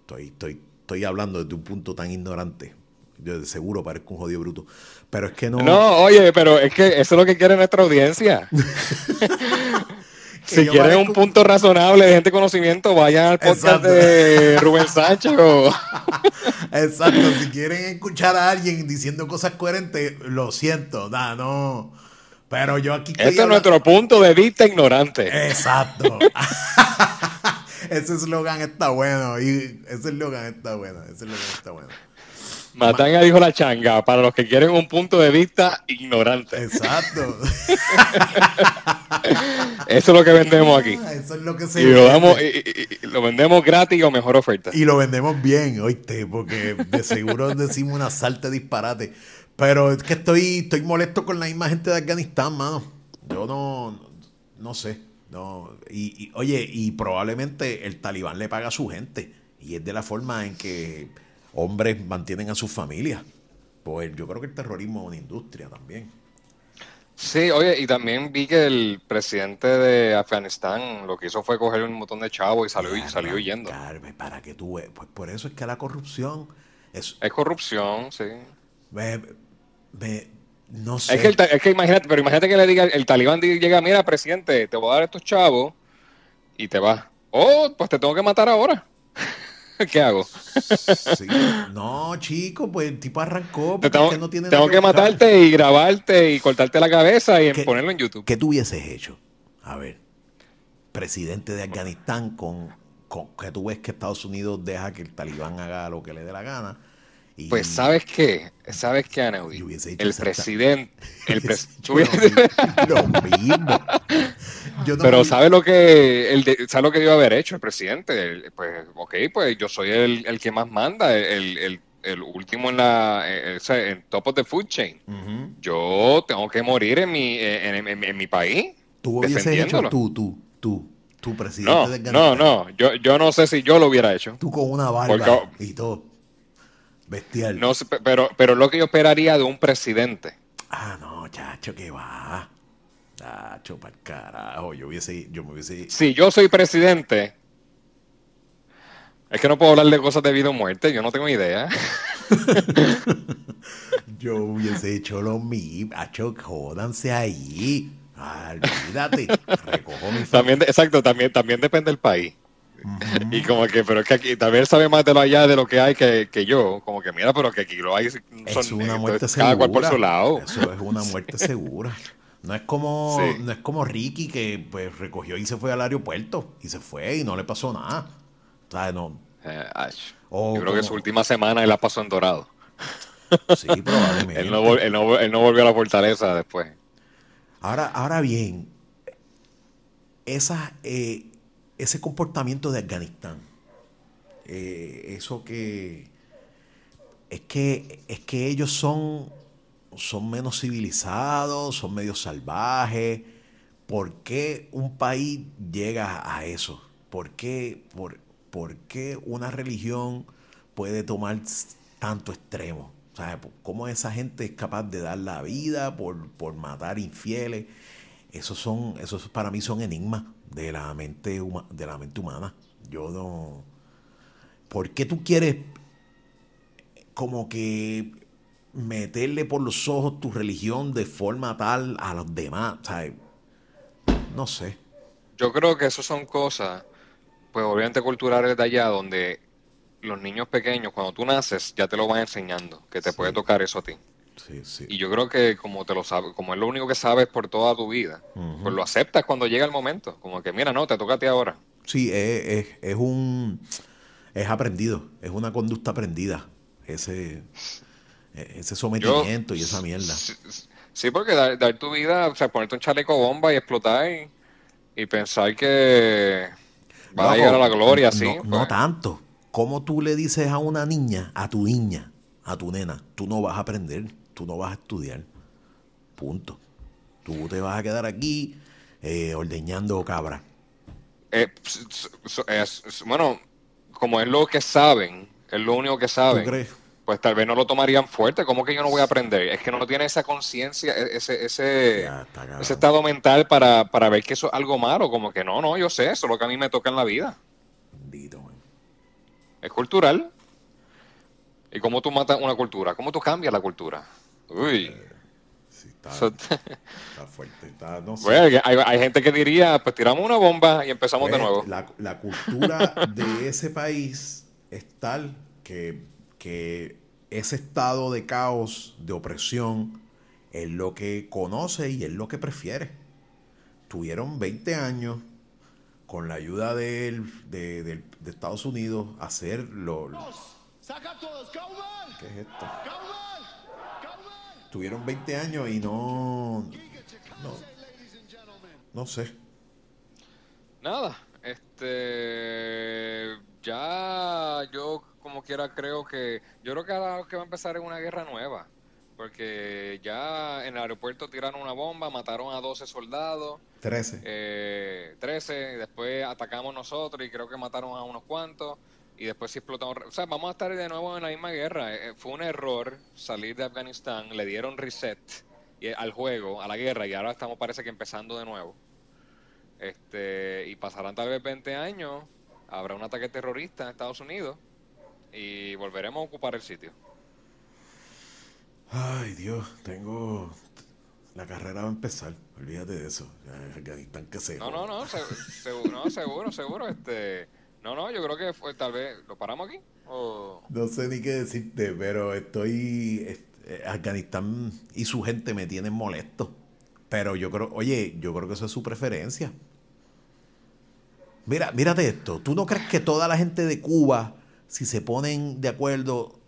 Estoy, estoy, estoy hablando desde un punto tan ignorante. Yo de seguro parezco un jodido bruto. Pero es que no. No, oye, pero es que eso es lo que quiere nuestra audiencia. si quieren un punto razonable de gente conocimiento, vayan al podcast de Rubén Sánchez. Exacto, si quieren escuchar a alguien diciendo cosas coherentes, lo siento, da, no. Pero yo aquí. Este es nuestro punto de vista ignorante. Exacto. ese eslogan está bueno. Y ese eslogan está bueno. Ese eslogan está bueno. Matanga dijo la changa, para los que quieren un punto de vista ignorante. Exacto. Eso es lo que vendemos aquí. Ah, eso es lo que se y lo, damos, y, lo vendemos gratis o mejor oferta. Y lo vendemos bien, oíste, porque de seguro decimos una salta disparate. Pero es que estoy, estoy molesto con la misma gente de Afganistán, mano. Yo no, no sé. No, y, oye, y probablemente el talibán le paga a su gente. Y es de la forma en que hombres mantienen a sus familias. Pues yo creo que el terrorismo es una industria también. Sí, oye, y también vi que el presidente de Afganistán lo que hizo fue coger un montón de chavos y salió, y salió huyendo. para que tú pues por eso es que la corrupción es... Es corrupción, sí. no sé. Es que, es que imagínate, pero imagínate que le diga, el talibán llega, mira, presidente, te voy a dar estos chavos y te vas. Oh, pues te tengo que matar ahora. ¿Qué hago? No, chico, pues el tipo arrancó. tengo, no tiene tengo que matarte y grabarte y cortarte la cabeza y ponerlo en YouTube. ¿Qué tú hubieses hecho? A ver, presidente de Afganistán con, con que tú ves que Estados Unidos deja que el talibán haga lo que le dé la gana pues sabes qué, sabes qué, Anaudi, el presidente, el lo, mismo. Pero sabe lo que, el sabe lo que iba a haber hecho el presidente, pues, ok, pues yo soy el, que más manda, el, último en la, en top of the food chain. Yo tengo que morir en mi, en, mi país. Tú hubieses hecho tú, tú, tú, tu presidente no, de No, no, yo, yo no sé si yo lo hubiera hecho. Tú con una barba y todo. Bestial. No, pero, pero lo que yo esperaría de un presidente. Ah, no, chacho, que va. Chacho, para carajo. Yo hubiese, yo me hubiese. Si yo soy presidente, es que no puedo hablar de cosas de vida o muerte, yo no tengo idea. yo hubiese hecho lo mismo. Chacho, jódanse ahí. olvídate. Recojo mi también, exacto, también, también depende del país. Y como que, pero es que aquí también sabe más de lo allá de lo que hay que, que yo. Como que mira, pero que aquí lo hay. Son, es una muerte segura. Cada cual por su lado. Eso es una muerte segura. No es como, no es como Ricky que pues recogió y se fue al aeropuerto y se fue y no le pasó nada. O sea, no. Eh, yo creo que su última semana él la pasó en Dorado. Sí, probablemente. él, no, él, no, él no volvió a la fortaleza después. Ahora, ahora bien, esas, eh, ese comportamiento de Afganistán, eh, eso que es que es que ellos son, son menos civilizados, son medio salvajes. ¿Por qué un país llega a eso? ¿Por qué? Por, ¿por qué una religión puede tomar tanto extremo? ¿cómo esa gente es capaz de dar la vida por, por matar infieles? Esos son, esos para mí son enigmas de la mente de la mente humana. Yo no. ¿Por qué tú quieres como que meterle por los ojos tu religión de forma tal a los demás? no sé. Yo creo que eso son cosas, pues obviamente culturales de allá, donde los niños pequeños, cuando tú naces, ya te lo van enseñando, que te puede tocar eso a ti. Sí, sí. Y yo creo que como te lo sabes, como es lo único que sabes por toda tu vida, pues lo aceptas cuando llega el momento. Como que, mira, no, te toca a ti ahora. Sí, es, es, un. Es aprendido, es una conducta aprendida. Ese, ese sometimiento y esa mierda. Sí, porque dar, tu vida, o sea, ponerte un chaleco bomba y explotar y, pensar que va a llegar a la gloria, sí. No, no pues. tanto. ¿Cómo tú le dices a una niña, a tu niña, a tu nena, tú no vas a aprender, tú no vas a estudiar? Punto. Tú te vas a quedar aquí eh, ordeñando cabra. Eh, bueno, como es lo que saben, es lo único que saben. ¿Tú crees? Pues tal vez no lo tomarían fuerte. ¿Cómo que yo no voy a aprender? Es que no tiene esa conciencia, e-, ese, ese, ese estado mental para, para, ver que eso es algo malo. Como que no, no, yo sé, eso es lo que a mí me toca en la vida. Es cultural. ¿Y cómo tú matas una cultura? ¿Cómo tú cambias la cultura? Uy. Eh, está, fuerte. no hay, gente que diría, pues tiramos una bomba y empezamos de pues, nuevo. La, cultura de ese país es tal que, que ese estado de caos, de opresión, es lo que conoce y es lo que prefiere. Tuvieron 20 años con la ayuda de, de, Estados Unidos hacer lo... ¿Qué es esto? Tuvieron 20 años y no... No, no sé. Nada, este... Ya yo como quiera creo que... Yo creo que ahora que va a empezar en una guerra nueva. Porque ya en el aeropuerto tiraron una bomba, mataron a 12 soldados. 13. Eh, 13, después atacamos nosotros y creo que mataron a unos cuantos. Y después sí explotamos. O sea, vamos a estar de nuevo en la misma guerra. Eh, fue un error salir de Afganistán, le dieron reset al juego, a la guerra, y ahora estamos parece que empezando de nuevo. Este, y pasarán tal vez 20 años, habrá un ataque terrorista en Estados Unidos y volveremos a ocupar el sitio. Ay, Dios, tengo. La carrera va a empezar. Olvídate de eso. Afganistán que se. No, no, no, seguro, no, seguro, seguro. Este. No, no, yo creo que fue, tal vez. ¿Lo paramos aquí? No sé ni qué decirte, pero estoy. Eh, Afganistán y su gente me tienen molesto. Pero yo creo, oye, yo creo que eso es su preferencia. Mira, mírate esto. ¿Tú no crees que toda la gente de Cuba, si se ponen de acuerdo,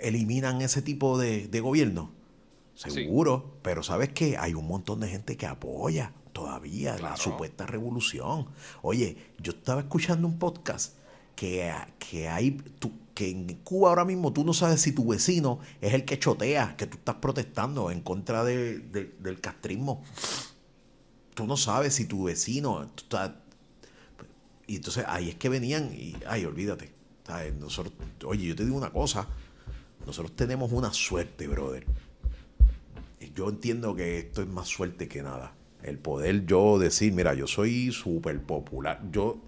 eliminan ese tipo de, gobierno? Seguro, pero ¿sabes qué? Hay un montón de gente que apoya todavía la supuesta revolución. Oye, yo estaba escuchando un podcast que, que hay que en Cuba ahora mismo tú no sabes si tu vecino es el que chotea, que tú estás protestando en contra del castrismo. Tú no sabes si tu vecino... y entonces ahí es que venían y, ay, olvídate. Nosotros, oye, yo te digo una cosa, nosotros tenemos una suerte, brother. Yo entiendo que esto es más suerte que nada. El poder yo decir, mira, yo soy súper popular. Yo,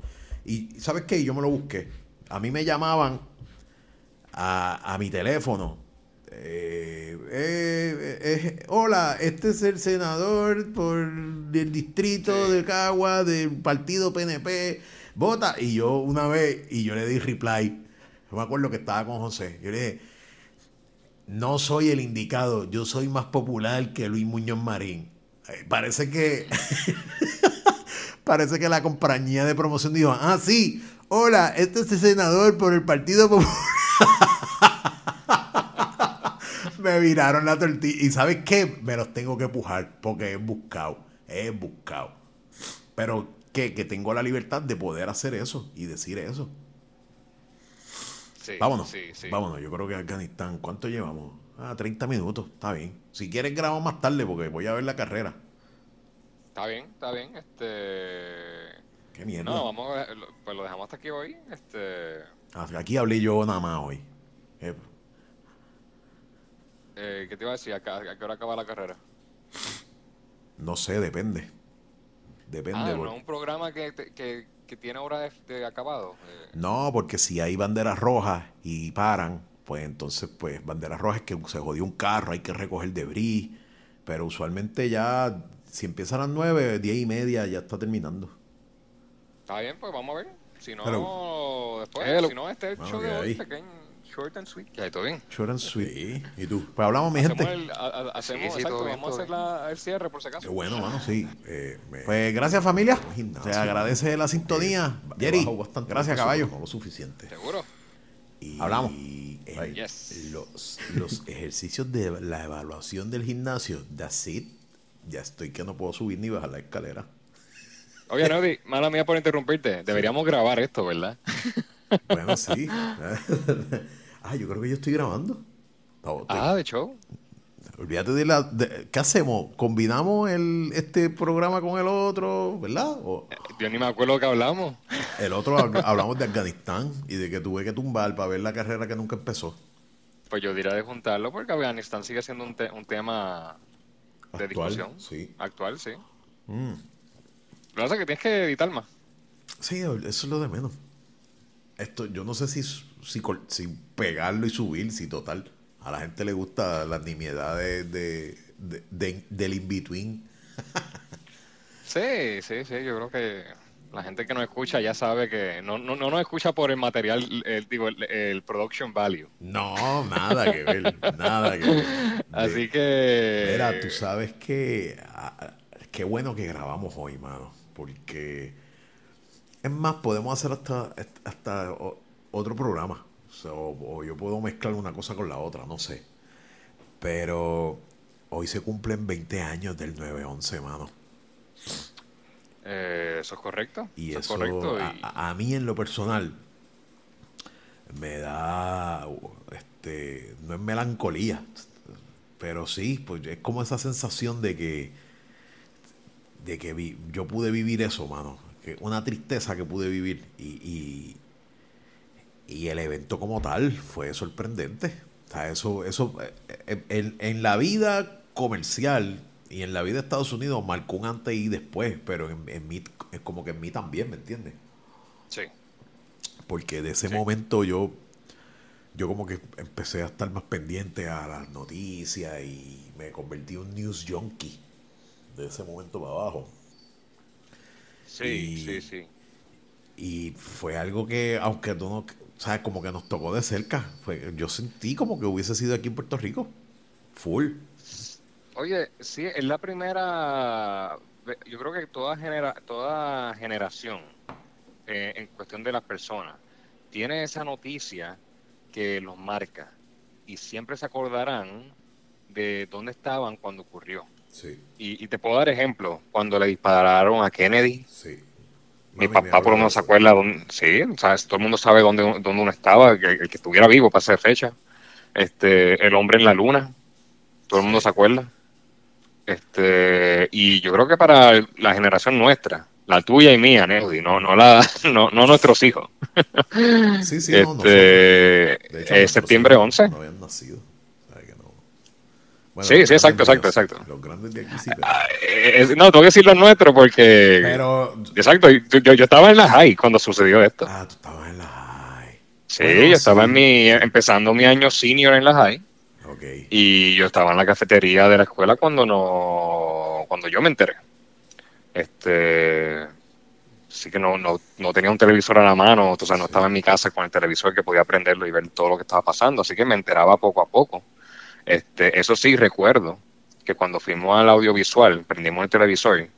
y ¿sabes qué? Yo me lo busqué. A mí me llamaban a, mi teléfono. Eh, eh, eh, hola, este es el senador por el distrito de Cagua del partido PNP. Vota. Y yo una vez, y yo le di reply. Yo me acuerdo que estaba con José. Yo le dije, no soy el indicado, yo soy más popular que Luis Muñoz Marín. Parece que parece que la compañía de promoción dijo, ah, sí, hola, este es el senador por el Partido Popular. me viraron la tortilla. ¿Y sabes qué? Me los tengo que pujar porque he buscado, he buscado. Pero que, que tengo la libertad de poder hacer eso y decir eso vámonos. Vámonos. Yo creo que Afganistán, ¿cuánto llevamos? Ah, 30 minutos. Está bien. Si quieres, grabamos más tarde porque voy a ver la carrera. Está bien, está bien. Este. Qué mierda. No, vamos a, pues lo dejamos hasta aquí hoy. Este, Ah, Aquí hablé yo nada más hoy. Eh, eh, ¿Qué te iba a decir? ¿A, a qué hora acaba la carrera? no sé, depende. Depende. Ah, no, un programa que, que, que tiene hora de, de acabado. Eh, No, porque si hay banderas rojas y paran, pues entonces, pues, banderas rojas es que se jodió un carro, hay que recoger debris. Pero usualmente ya, si empieza a las nueve, diez y media, ya está terminando. Está bien, pues vamos a ver. Si no, Pero- después, si no, este es el Vamos show de hoy, ahí. pequeño, short and sweet. Ahí todo bien. Short and sweet. ¿Y tú? Pues hablamos, mi gente. Hacemos, el, a- a- hacemos Sí, sí, exacto, bien, vamos a hacer la- el cierre por si acaso. Qué bueno, mano, sí. Eh, me- pues gracias, familia. Se agradece la sintonía. He Jerry, gracias, caballo. No lo suficiente. ¿Seguro? Y Hablamos. el- Yes. los, los ejercicios de la evaluación del gimnasio, that's it. Ya estoy que no puedo subir ni bajar la escalera. Oye, Nodi, mala mía por interrumpirte. Deberíamos grabar esto, ¿verdad? Bueno, sí. ah, yo creo que yo estoy grabando. No, Ah, de show. Olvídate de la... de- ¿Qué hacemos? ¿Combinamos el, este programa con el otro? ¿Verdad? O Yo ni me acuerdo que hablamos. el otro hab- hablamos de Afganistán y de que tuve que tumbar para ver la carrera que nunca empezó. Pues yo diría de juntarlo porque Afganistán sigue siendo un, te- un tema de Actual, discusión. sí. Actual, sí. Mm. Lo que pasa es que tienes que editar más. Sí, eso es lo de menos. Esto, yo no sé si, si pegarlo y subir, si total. A la gente le gusta las nimiedades de, de- de- del in-between. Sí, sí, sí. Yo creo que la gente que nos escucha ya sabe que no, no, no nos escucha por el material, el, digo, el, el production value. No, nada que ver, nada que ver. Así que... Mira, tú sabes que ah, qué bueno que grabamos hoy, mano, porque es más, podemos hacer hasta, hasta otro programa. O, yo puedo mezclar una cosa con la otra, no sé. Pero hoy se cumplen 20 años del 9-11, mano. Eh, eso es correcto. Y eso, eso, correcto. a, y- a- a mí en lo personal, me da, este, no es melancolía, pero sí, pues es como esa sensación de que, de que vi- yo pude vivir eso, mano. Que una tristeza que pude vivir y, y, y el evento como tal fue sorprendente. O sea, eso, eso eh, eh, en, en la vida comercial y en la vida de Estados Unidos marcó un antes y después, pero en, en mí, es como que en mí también, ¿me entiendes? sí. Porque de ese Sí. momento yo, yo como que empecé a estar más pendiente a las noticias y me convertí en un news junkie de ese momento para abajo. Sí, Y- sí, sí. Y fue algo que, aunque tú no, sabes, como que nos tocó de cerca. Fue, yo sentí como que hubiese sido aquí en Puerto Rico. Full. Oye, sí, es la primera, yo creo que toda, genera, toda generación, eh, en cuestión de las personas, tiene esa noticia que los marca y siempre se acordarán de dónde estaban cuando ocurrió. Sí, Y, y te puedo dar ejemplo, cuando le dispararon a Kennedy, sí. Mi papá por lo menos se acuerda, dónde, sí, ¿sabes? todo el mundo sabe dónde, dónde uno estaba, que- el, que estuviera vivo para esa fecha. Este, el hombre en la luna, todo el mundo se acuerda. Este, y yo creo que para la generación nuestra, la tuya y mía, Neudi, no, no la, no, no nuestros hijos. Sí, sí, no, nosotros. este, De hecho, eh, septiembre hijos 11. No habían nacido. O sea que no. Bueno, Sí, los sí, exacto, exacto, exacto. Los grandes de aquí sí, pero. Eh, es- no, tengo que decir lo nuestro porque, pero exacto, yo, estaba en la high cuando sucedió esto. ah, tú estabas en la high. Sí, Bueno, yo estaba sí. en mi, empezando mi año senior en la high. Ok. Y yo estaba en la cafetería de la escuela cuando no, cuando yo me enteré. Este, sí que no, no, no tenía un televisor a la mano, o sea, no estaba en mi casa con el televisor que podía prenderlo y ver todo lo que estaba pasando, así que me enteraba poco a poco. Este, eso sí recuerdo que cuando fuimos al audiovisual, prendimos el televisor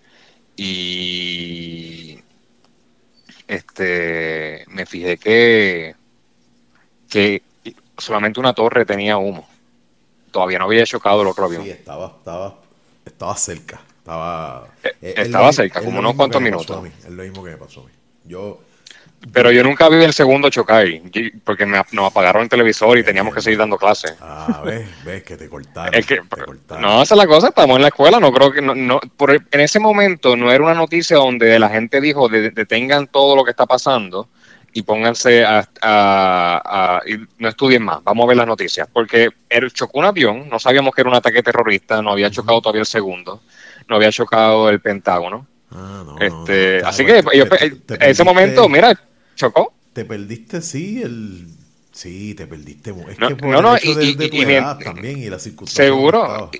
y este me fijé que que solamente una torre tenía humo. Todavía no había chocado el otro avión. Sí, estaba, estaba, estaba cerca. Estaba, Eh, eh, es estaba cerca, como unos cuantos minutos. Es lo mismo que me pasó a mí. Yo, pero yo nunca vi el segundo chocar, porque me, nos apagaron el televisor y teníamos que seguir dando clases. Ah, ves, ves que te cortaron, No, esa es la cosa, estamos en la escuela, no creo que, no, por, en ese momento no era una noticia donde la gente dijo, detengan todo lo que está pasando y pónganse a, a, y no estudien más, vamos a ver las noticias, porque él chocó un avión, no sabíamos que era un ataque terrorista, no había chocado todavía el segundo, no había chocado el Pentágono. Ah, no, este, así que en ese momento, mira, chocó. Te perdiste, sí, el... Sí, te perdiste. Es que por no, el hecho y, de, tu edad también y la circunstancia. Seguro.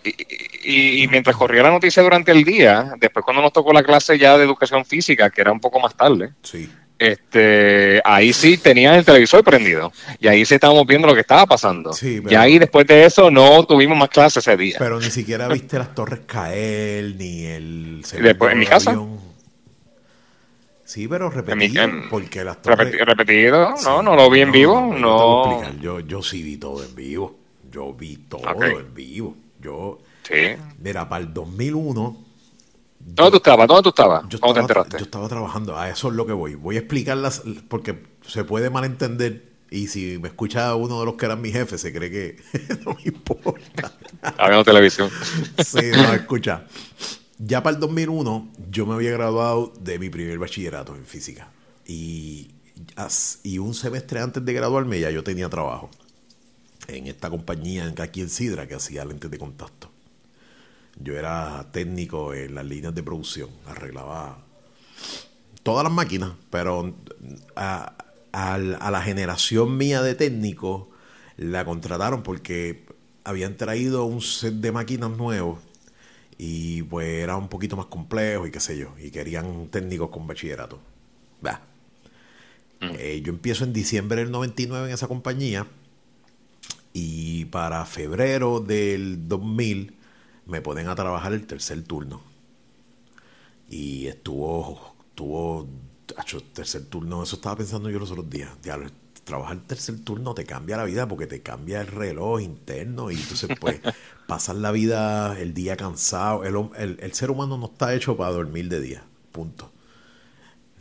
Y, mientras corría la noticia durante el día, después cuando nos tocó la clase ya de educación física, que era un poco más tarde, sí. este, ahí sí tenía el televisor prendido. Y ahí sí estábamos viendo lo que estaba pasando. y ahí después de eso no tuvimos más clases ese día. Pero ni siquiera viste las torres caer, ni el... Después en mi casa. Sí, pero repetido, porque las repetido, no, no lo vi en vivo, no. Yo, yo sí vi todo en vivo, yo vi todo en vivo. Yo, sí. mira, para el 2001... ¿Dónde tú estabas? ¿Dónde tú estabas? Yo estaba, te enteraste? Yo estaba trabajando, a eso es lo que voy. Voy a explicarlas, porque se puede malentender y si me escucha uno de los que eran mis jefes, se cree que no me importa. Hablando televisión. sí, no, escucha ya para el 2001 yo me había graduado de mi primer bachillerato en física. Y, un semestre antes de graduarme ya yo tenía trabajo en esta compañía aquí en Sidra que hacía lentes de contacto. Yo era técnico en las líneas de producción, arreglaba todas las máquinas, pero a, a la generación mía de técnicos la contrataron porque habían traído un set de máquinas nuevos y pues era un poquito más complejo y qué sé yo, y querían técnicos con bachillerato. Va. Mm. Eh, yo empiezo en diciembre del 99 en esa compañía y para febrero del 2000 me ponen a trabajar el tercer turno. Y estuvo, estuvo, hecho, tercer turno, eso estaba pensando yo los otros días. Diablo, trabajar el tercer turno te cambia la vida porque te cambia el reloj interno y entonces pues pasar la vida el día cansado. El, ser humano no está hecho para dormir de día, punto.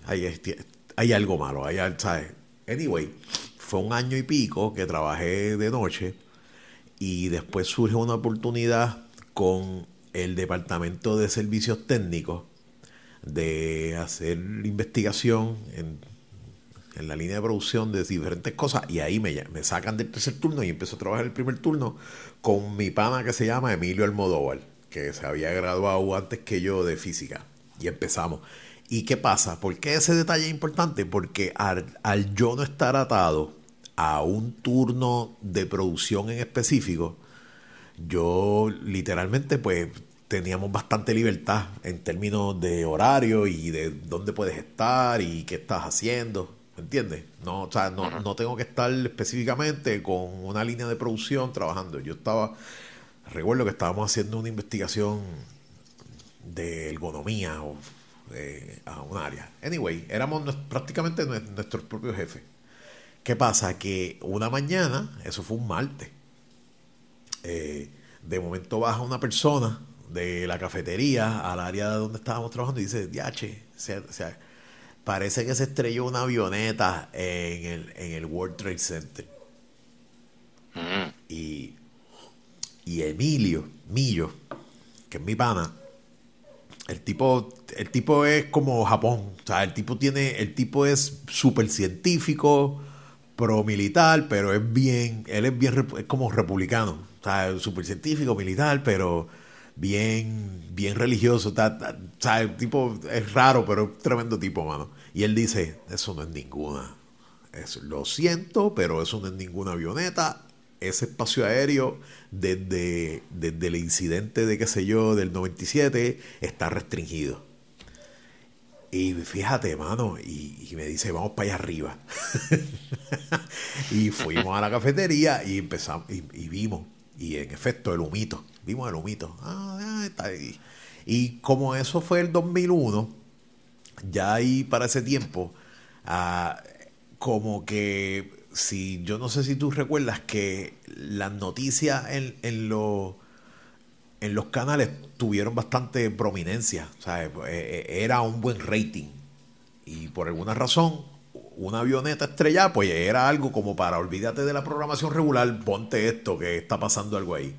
Hay, hay algo malo, hay, ¿sabes? Anyway, fue un año y pico que trabajé de noche y después surge una oportunidad con el Departamento de Servicios Técnicos de hacer investigación en en la línea de producción de diferentes cosas y ahí me, me sacan del tercer turno y empiezo a trabajar el primer turno con mi pana que se llama Emilio Almodóvar, que se había graduado antes que yo de física y empezamos. ¿Y qué pasa? ¿Por qué ese detalle es importante? Porque al, al yo no estar atado a un turno de producción en específico, yo literalmente pues teníamos bastante libertad en términos de horario y de dónde puedes estar y qué estás haciendo. ¿Entiendes? No, o sea, no, no tengo que estar específicamente con una línea de producción trabajando. Yo estaba, recuerdo que estábamos haciendo una investigación de ergonomía o, a un área. Anyway, éramos prácticamente nuestros propios jefes. ¿Qué pasa? Que una mañana, eso fue un martes, eh, de momento baja una persona de la cafetería al área donde estábamos trabajando y dice, diache, se, se, parece que se estrelló una avioneta en el, en el World Trade Center. Mm. Y, y Emilio, Millo, que es mi pana, el tipo, el tipo es como Japón. O sea, el tipo tiene, el tipo es súper científico, pro militar, pero es bien, él es bien, es como republicano. O sea, súper científico, militar, pero bien, bien religioso. el tipo es raro, pero es tremendo tipo, mano. Y él dice, eso no es ninguna. Es, lo siento, pero eso no es ninguna avioneta. Ese espacio aéreo, desde, desde el incidente de, qué sé yo, del 97, está restringido. Y fíjate, mano, y, me dice, vamos para allá arriba. y fuimos a la cafetería y empezamos, y, y vimos, y en efecto, el humito vimos el humito. Ah, está ahí. Y como eso fue el 2001, ya ahí para ese tiempo, ah, como que si yo no sé si tú recuerdas que las noticias en, en, en los canales tuvieron bastante prominencia, sea, eh, eh, era un buen rating y por alguna razón una avioneta estrellada, pues era algo como para olvídate de la programación regular, ponte esto, que está pasando algo ahí.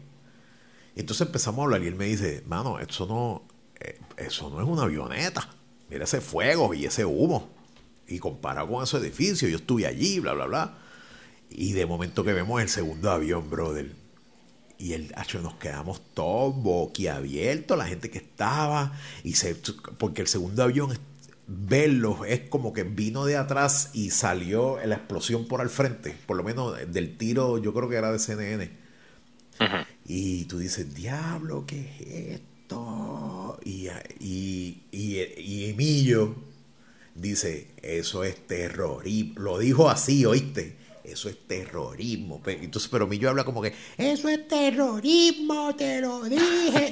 Entonces empezamos a hablar y él me dice, mano, eso no, eh, eso no es una avioneta. Mira ese fuego y ese humo. Y comparado con ese edificio, yo estuve allí, bla, bla, bla. Y de momento que vemos el segundo avión, brother. Y el hecho nos quedamos todos boquiabiertos, la gente que estaba. Y se, porque el segundo avión, verlo, es como que vino de atrás y salió la explosión por al frente. Por lo menos del tiro, yo creo que era de CNN. Y tú dices, diablo, ¿qué es esto? Y, y, y, y Emilio dice, eso es terrorismo. Lo dijo así, ¿oíste? Eso es terrorismo. Entonces, pero Millo habla como que, eso es terrorismo, te lo dije.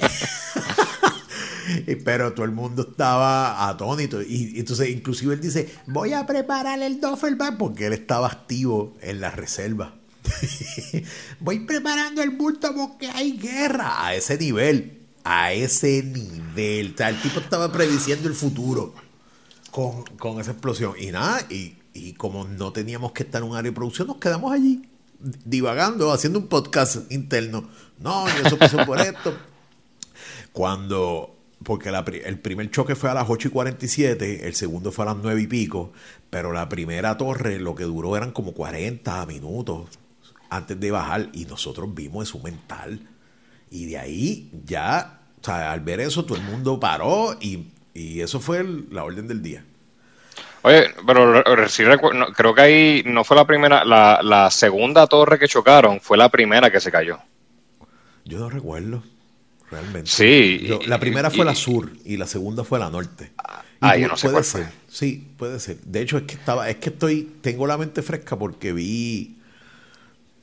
pero todo el mundo estaba atónito. Y entonces, inclusive él dice, voy a preparar el Doffelback porque él estaba activo en la reserva. voy preparando el bulto porque hay guerra a ese nivel. A ese nivel. O sea, el tipo estaba prediciendo el futuro con, con esa explosión. Y nada, y y como no teníamos que estar en un área de producción, nos quedamos allí, divagando, haciendo un podcast interno. No, eso pasó por esto. Cuando, porque el primer choque fue a las 8 y 47, el segundo fue a las 9 y pico, pero la primera torre lo que duró eran como 40 minutos antes de bajar y nosotros vimos eso mental. Y de ahí ya, o sea, al ver eso, todo el mundo paró y, y eso fue la orden del día. Oye, pero sí creo que ahí no fue la primera, la, segunda torre que chocaron fue la primera que se cayó. Yo no recuerdo, realmente. Sí. la primera fue la sur y la segunda fue la norte. Ah, yo no sé puede ser. Sí, puede ser. De hecho, es que estaba, es que estoy, tengo la mente fresca porque vi,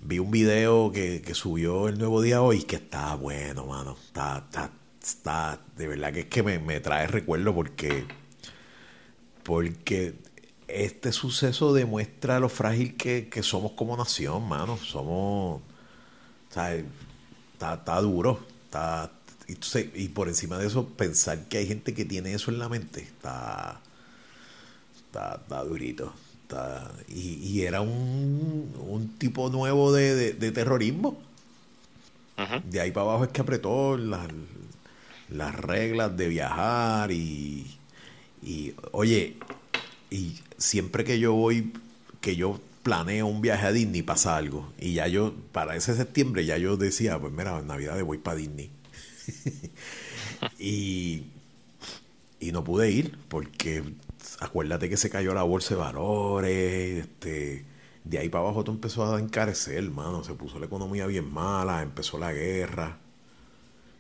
vi un video que, subió el nuevo día hoy que está bueno, mano. Está, está, está, de verdad que es que me, me trae recuerdo porque porque este suceso demuestra lo frágil que, somos como nación, mano. Somos. Está, duro. Está, y, por encima de eso, pensar que hay gente que tiene eso en la mente está. Está, durito. Y, era un, tipo nuevo de, terrorismo. De ahí para abajo es que apretó las, las reglas de viajar y y oye, y siempre que yo voy, que yo planeo un viaje a Disney, pasa algo. Y ya yo, para ese septiembre, ya yo decía, pues mira, en Navidad voy para Disney. y, y no pude ir porque acuérdate que se cayó la bolsa de valores, este, de ahí para abajo todo empezó a encarecer, hermano, se puso la economía bien mala, empezó la guerra.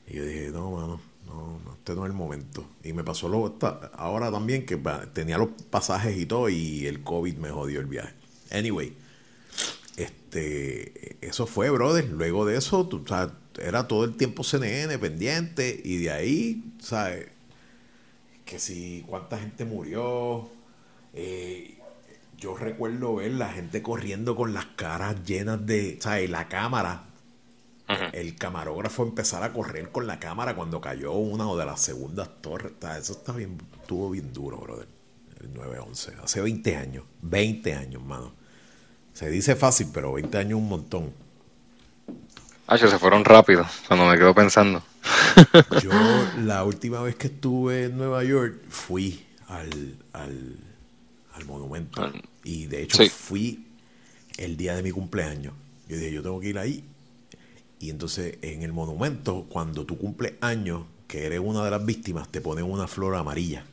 Y yo dije, no, mano, no, no, este no es el momento. Y me pasó lo, ahora también que tenía los pasajes y todo y el COVID me jodió el viaje. Anyway, este, eso fue, brother. Luego de eso, era todo el tiempo CNN pendiente y de ahí, ¿sabes? Que si cuánta gente murió. Eh, yo recuerdo ver la gente corriendo con las caras llenas de, ¿sabes? La cámara el camarógrafo empezar a correr con la cámara cuando cayó una o de las segundas torres. Eso está bien, estuvo bien duro, brother. El 911. Hace 20 años. 20 años, mano. Se dice fácil, pero 20 años un montón. Ah, se fueron rápido cuando me quedo pensando. Yo la última vez que estuve en Nueva York fui al, al, monumento. Ah, y de hecho fui el día de mi cumpleaños. Yo dije, yo tengo que ir ahí y entonces en el monumento, cuando tú cumples años, que eres una de las víctimas, te ponen una flor amarilla.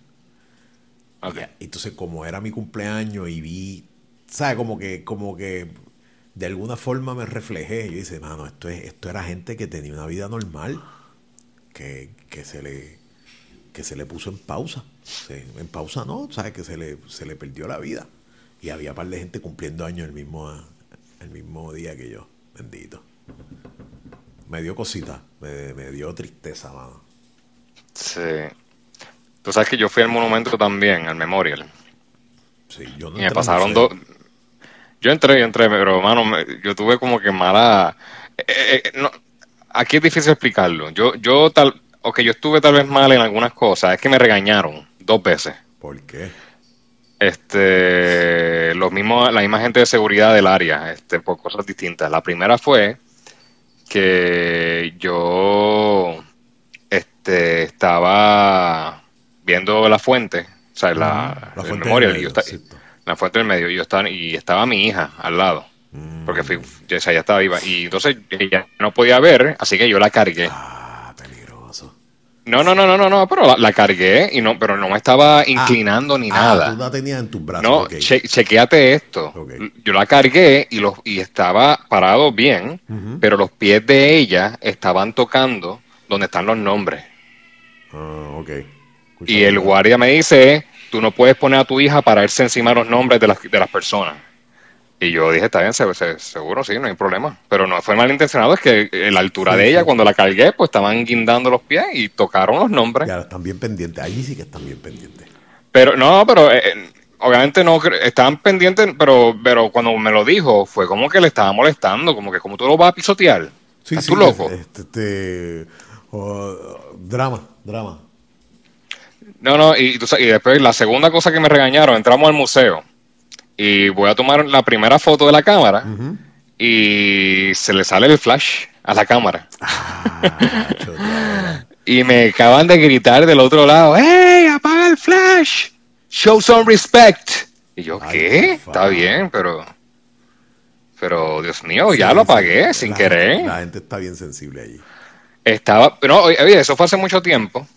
Okay. entonces, como era mi cumpleaños y vi, ¿sabes? Como que, como que de alguna forma me reflejé. Yo dije, mano, esto, es, esto era gente que tenía una vida normal, que, que se le que se le puso en pausa. en pausa no, ¿sabes? Que se le, se le perdió la vida. Y había un par de gente cumpliendo años el mismo, el mismo día que yo. Bendito me dio cosita, me, dio tristeza, mano. Sí. Tú sabes que yo fui al monumento también, al Memorial. Sí, yo no Y me pasaron dos. Yo entré, yo entré, pero hermano, yo tuve como que mala. Eh, eh, eh, no, aquí es difícil explicarlo. Yo, yo tal, o que yo estuve tal vez mal en algunas cosas, es que me regañaron dos veces. ¿Por qué? este, los mismos, la misma gente de seguridad del área, este, por cosas distintas. La primera fue que yo este, estaba viendo la fuente, o sea, la, La fuente memoria, yo medio, exacto. La fuente del medio, y yo estaba, y estaba mi hija al lado, porque fui, o sea, ella estaba viva, y entonces ella no podía ver, así que yo la cargué. Ah, peligroso. No, no, no, no, no, no, pero la, la cargué y no, pero no me estaba inclinando ni Ah, nada. tú la tenías en tus brazos. No, ok. che- chequéate esto. Yo la cargué y, los, y estaba parado bien, pero los pies de ella estaban tocando donde están los nombres. Ah, ok. Y el guardia me dice, tú no puedes poner a tu hija para irse encima de los nombres de las, de las personas. Y yo dije, está bien, se- se- seguro, sí, no hay problema. Pero no fue malintencionado, es que eh, la altura Sí, de ella, sí. cuando la cargué, pues estaban guindando los pies y tocaron los nombres. Ya están bien pendientes. Allí sí que están bien pendientes. Pero no, pero eh, eh, obviamente no estaban pendientes, pero pero cuando me lo dijo fue como que le estaba molestando, como que como tú lo vas a pisotear. Sí, ¿Estás sí. tú loco? Este, este, oh, drama, drama. No, no, y, y después la segunda cosa que me regañaron, entramos al museo y voy a tomar la primera foto de la cámara y se le sale el flash a la cámara. Ah. Y me acaban de gritar del otro lado, ¡Hey, apaga el flash! Show some respect. Y yo, Ay, ¿qué? Está bien, pero... Pero, Dios mío, ya lo sí. apagué sin La querer. gente- la gente está bien sensible allí. Estaba, no, oye, eso fue hace mucho tiempo.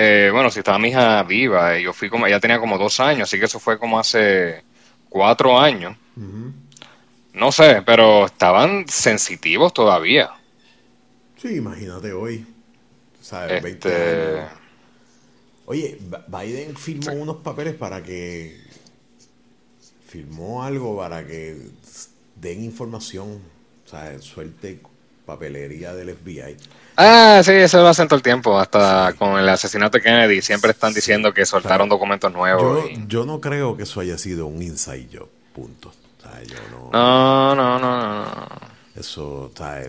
Eh, bueno, si estaba mi hija viva, yo fui como, ella tenía como dos años, así que eso fue como hace cuatro años. No sé, pero estaban sensitivos todavía. Sí, imagínate hoy. ¿Sabes? 20 Este, años. Oye, Biden firmó unos papeles para que. Firmó algo para que den información. O sea, suelte papelería del FBI. ah, sí, eso lo hacen todo el tiempo, hasta con el asesinato de Kennedy, siempre están diciendo que soltaron documentos nuevos. Yo, y- yo no creo que eso haya sido un inside job. Punto. O sea, yo no. No, no, no. Eso o sea,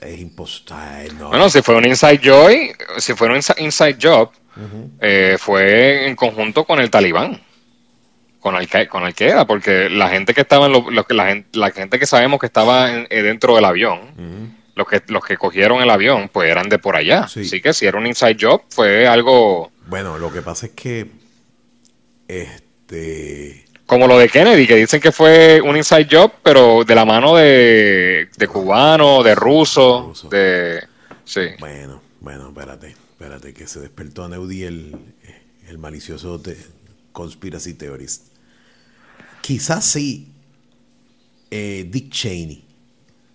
es, imposible. No. Bueno, si fue un inside joy, si fue un insi- inside job, eh, fue en conjunto con el talibán, con Al con Al porque la gente que estaba en lo, lo que la gente, la gente que sabemos que estaba en- eh, dentro del avión, los que los que cogieron el avión, pues eran de por allá. Sí. Así que si era un inside job, fue algo Bueno, lo que pasa es que. Este. como lo de Kennedy, que dicen que fue un inside job, pero de la mano de, de cubano, de ruso, Ruso. de sí. Bueno, bueno, espérate, espérate, que se despertó a Neudi el, el malicioso de conspiracy theorist. Quizás sí eh, Dick Cheney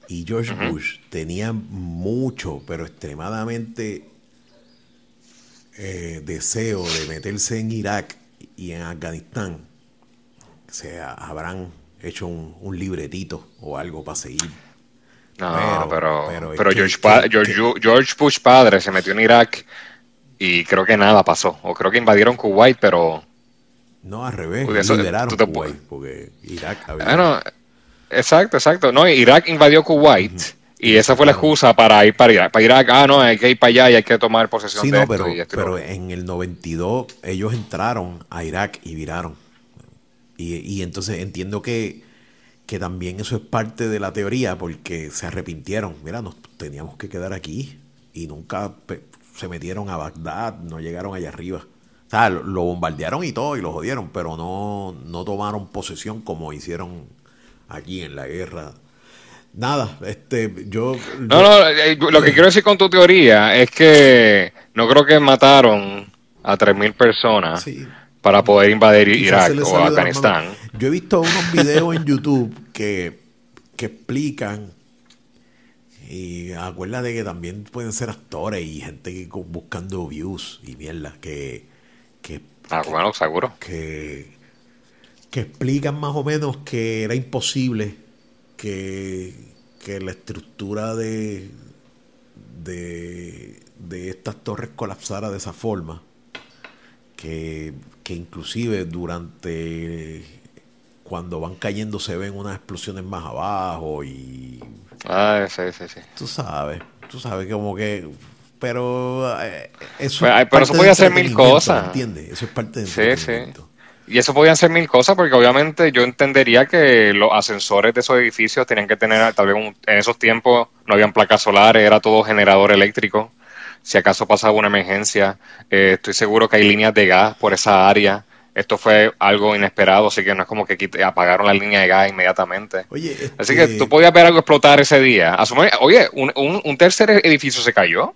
y George Bush tenían mucho, pero extremadamente eh, deseo de meterse en Irak y en Afganistán. Se habrán hecho un, un libretito o algo para seguir. No, Pero- pero, pero pero, que- George, que- George, que- George Bush padre se metió en Irak y creo que nada pasó. O creo que invadieron Kuwait, pero No, al revés, eso- tú te Kuwait, pu- porque Irak había... bueno, exacto, exacto. No, Irak invadió Kuwait y esa fue la excusa para ir para Irak. Para Irak, ah, no, hay que ir para allá y hay que tomar posesión sí, de no, esto pero, y esto pero en el 92 ellos entraron a Irak y viraron. Y, y entonces entiendo que, que también eso es parte de la teoría porque se arrepintieron. Mira, nos teníamos que quedar aquí y nunca se metieron a Bagdad, no llegaron allá arriba. O sea, lo, lo bombardearon y todo y lo jodieron, pero no, no tomaron posesión como hicieron aquí en la guerra. Nada, este, yo... No, no, eh, lo que quiero decir con tu teoría es que no creo que mataron a 3.000 personas Sí. para poder invadir Quizás Irak o Afganistán. Yo he visto unos videos en YouTube que, que explican y acuérdate que también pueden ser actores y gente que buscando views y mierda que que, Ah, bueno, seguro. que que explican más o menos que era imposible que, que la estructura de, de de estas torres colapsara de esa forma que, que inclusive durante cuando van cayendo se ven unas explosiones más abajo y Ah, sí, sí, sí. tú sabes, tú sabes como que pero eh, eso Pues, es pero eso parte podía hacer mil cosas. ¿me ¿entiendes? Eso es parte de Sí. Y eso podían ser mil cosas, porque obviamente yo entendería que los ascensores de esos edificios tenían que tener, tal vez en esos tiempos no habían placas solares, era todo generador eléctrico. Si acaso pasaba una emergencia, eh, estoy seguro que hay líneas de gas por esa área. Esto fue algo inesperado, así que no es como que apagaron la línea de gas inmediatamente. Oye, Así que tú podías ver algo explotar ese día. oye, un, tercer edificio se cayó.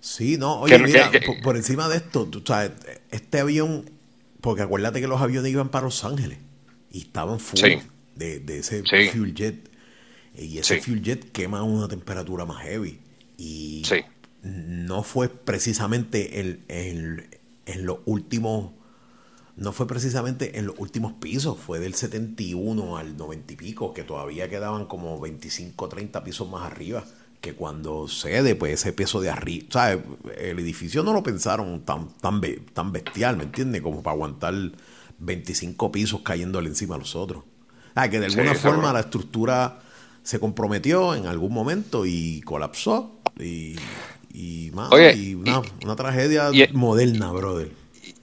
Sí, no, oye, mira, por, encima de esto, tú sabes, este avión porque acuérdate que los aviones iban para Los Ángeles y estaban full de, ese fuel jet. Y ese fuel jet quema a una temperatura más heavy. Y no fue precisamente en, en, los últimos. No fue precisamente en los últimos pisos, fue del 71 al 90 y pico, que todavía quedaban como 25, 30 pisos más arriba que cuando cede, pues ese peso de arriba, ¿sabes? El edificio no lo pensaron tan, tan, tan bestial, ¿me entiendes? Como para aguantar 25 pisos cayéndole encima a los otros. Ah, que de alguna forma la estructura se comprometió en algún momento y colapsó. Y, y, una, tragedia moderna, brother.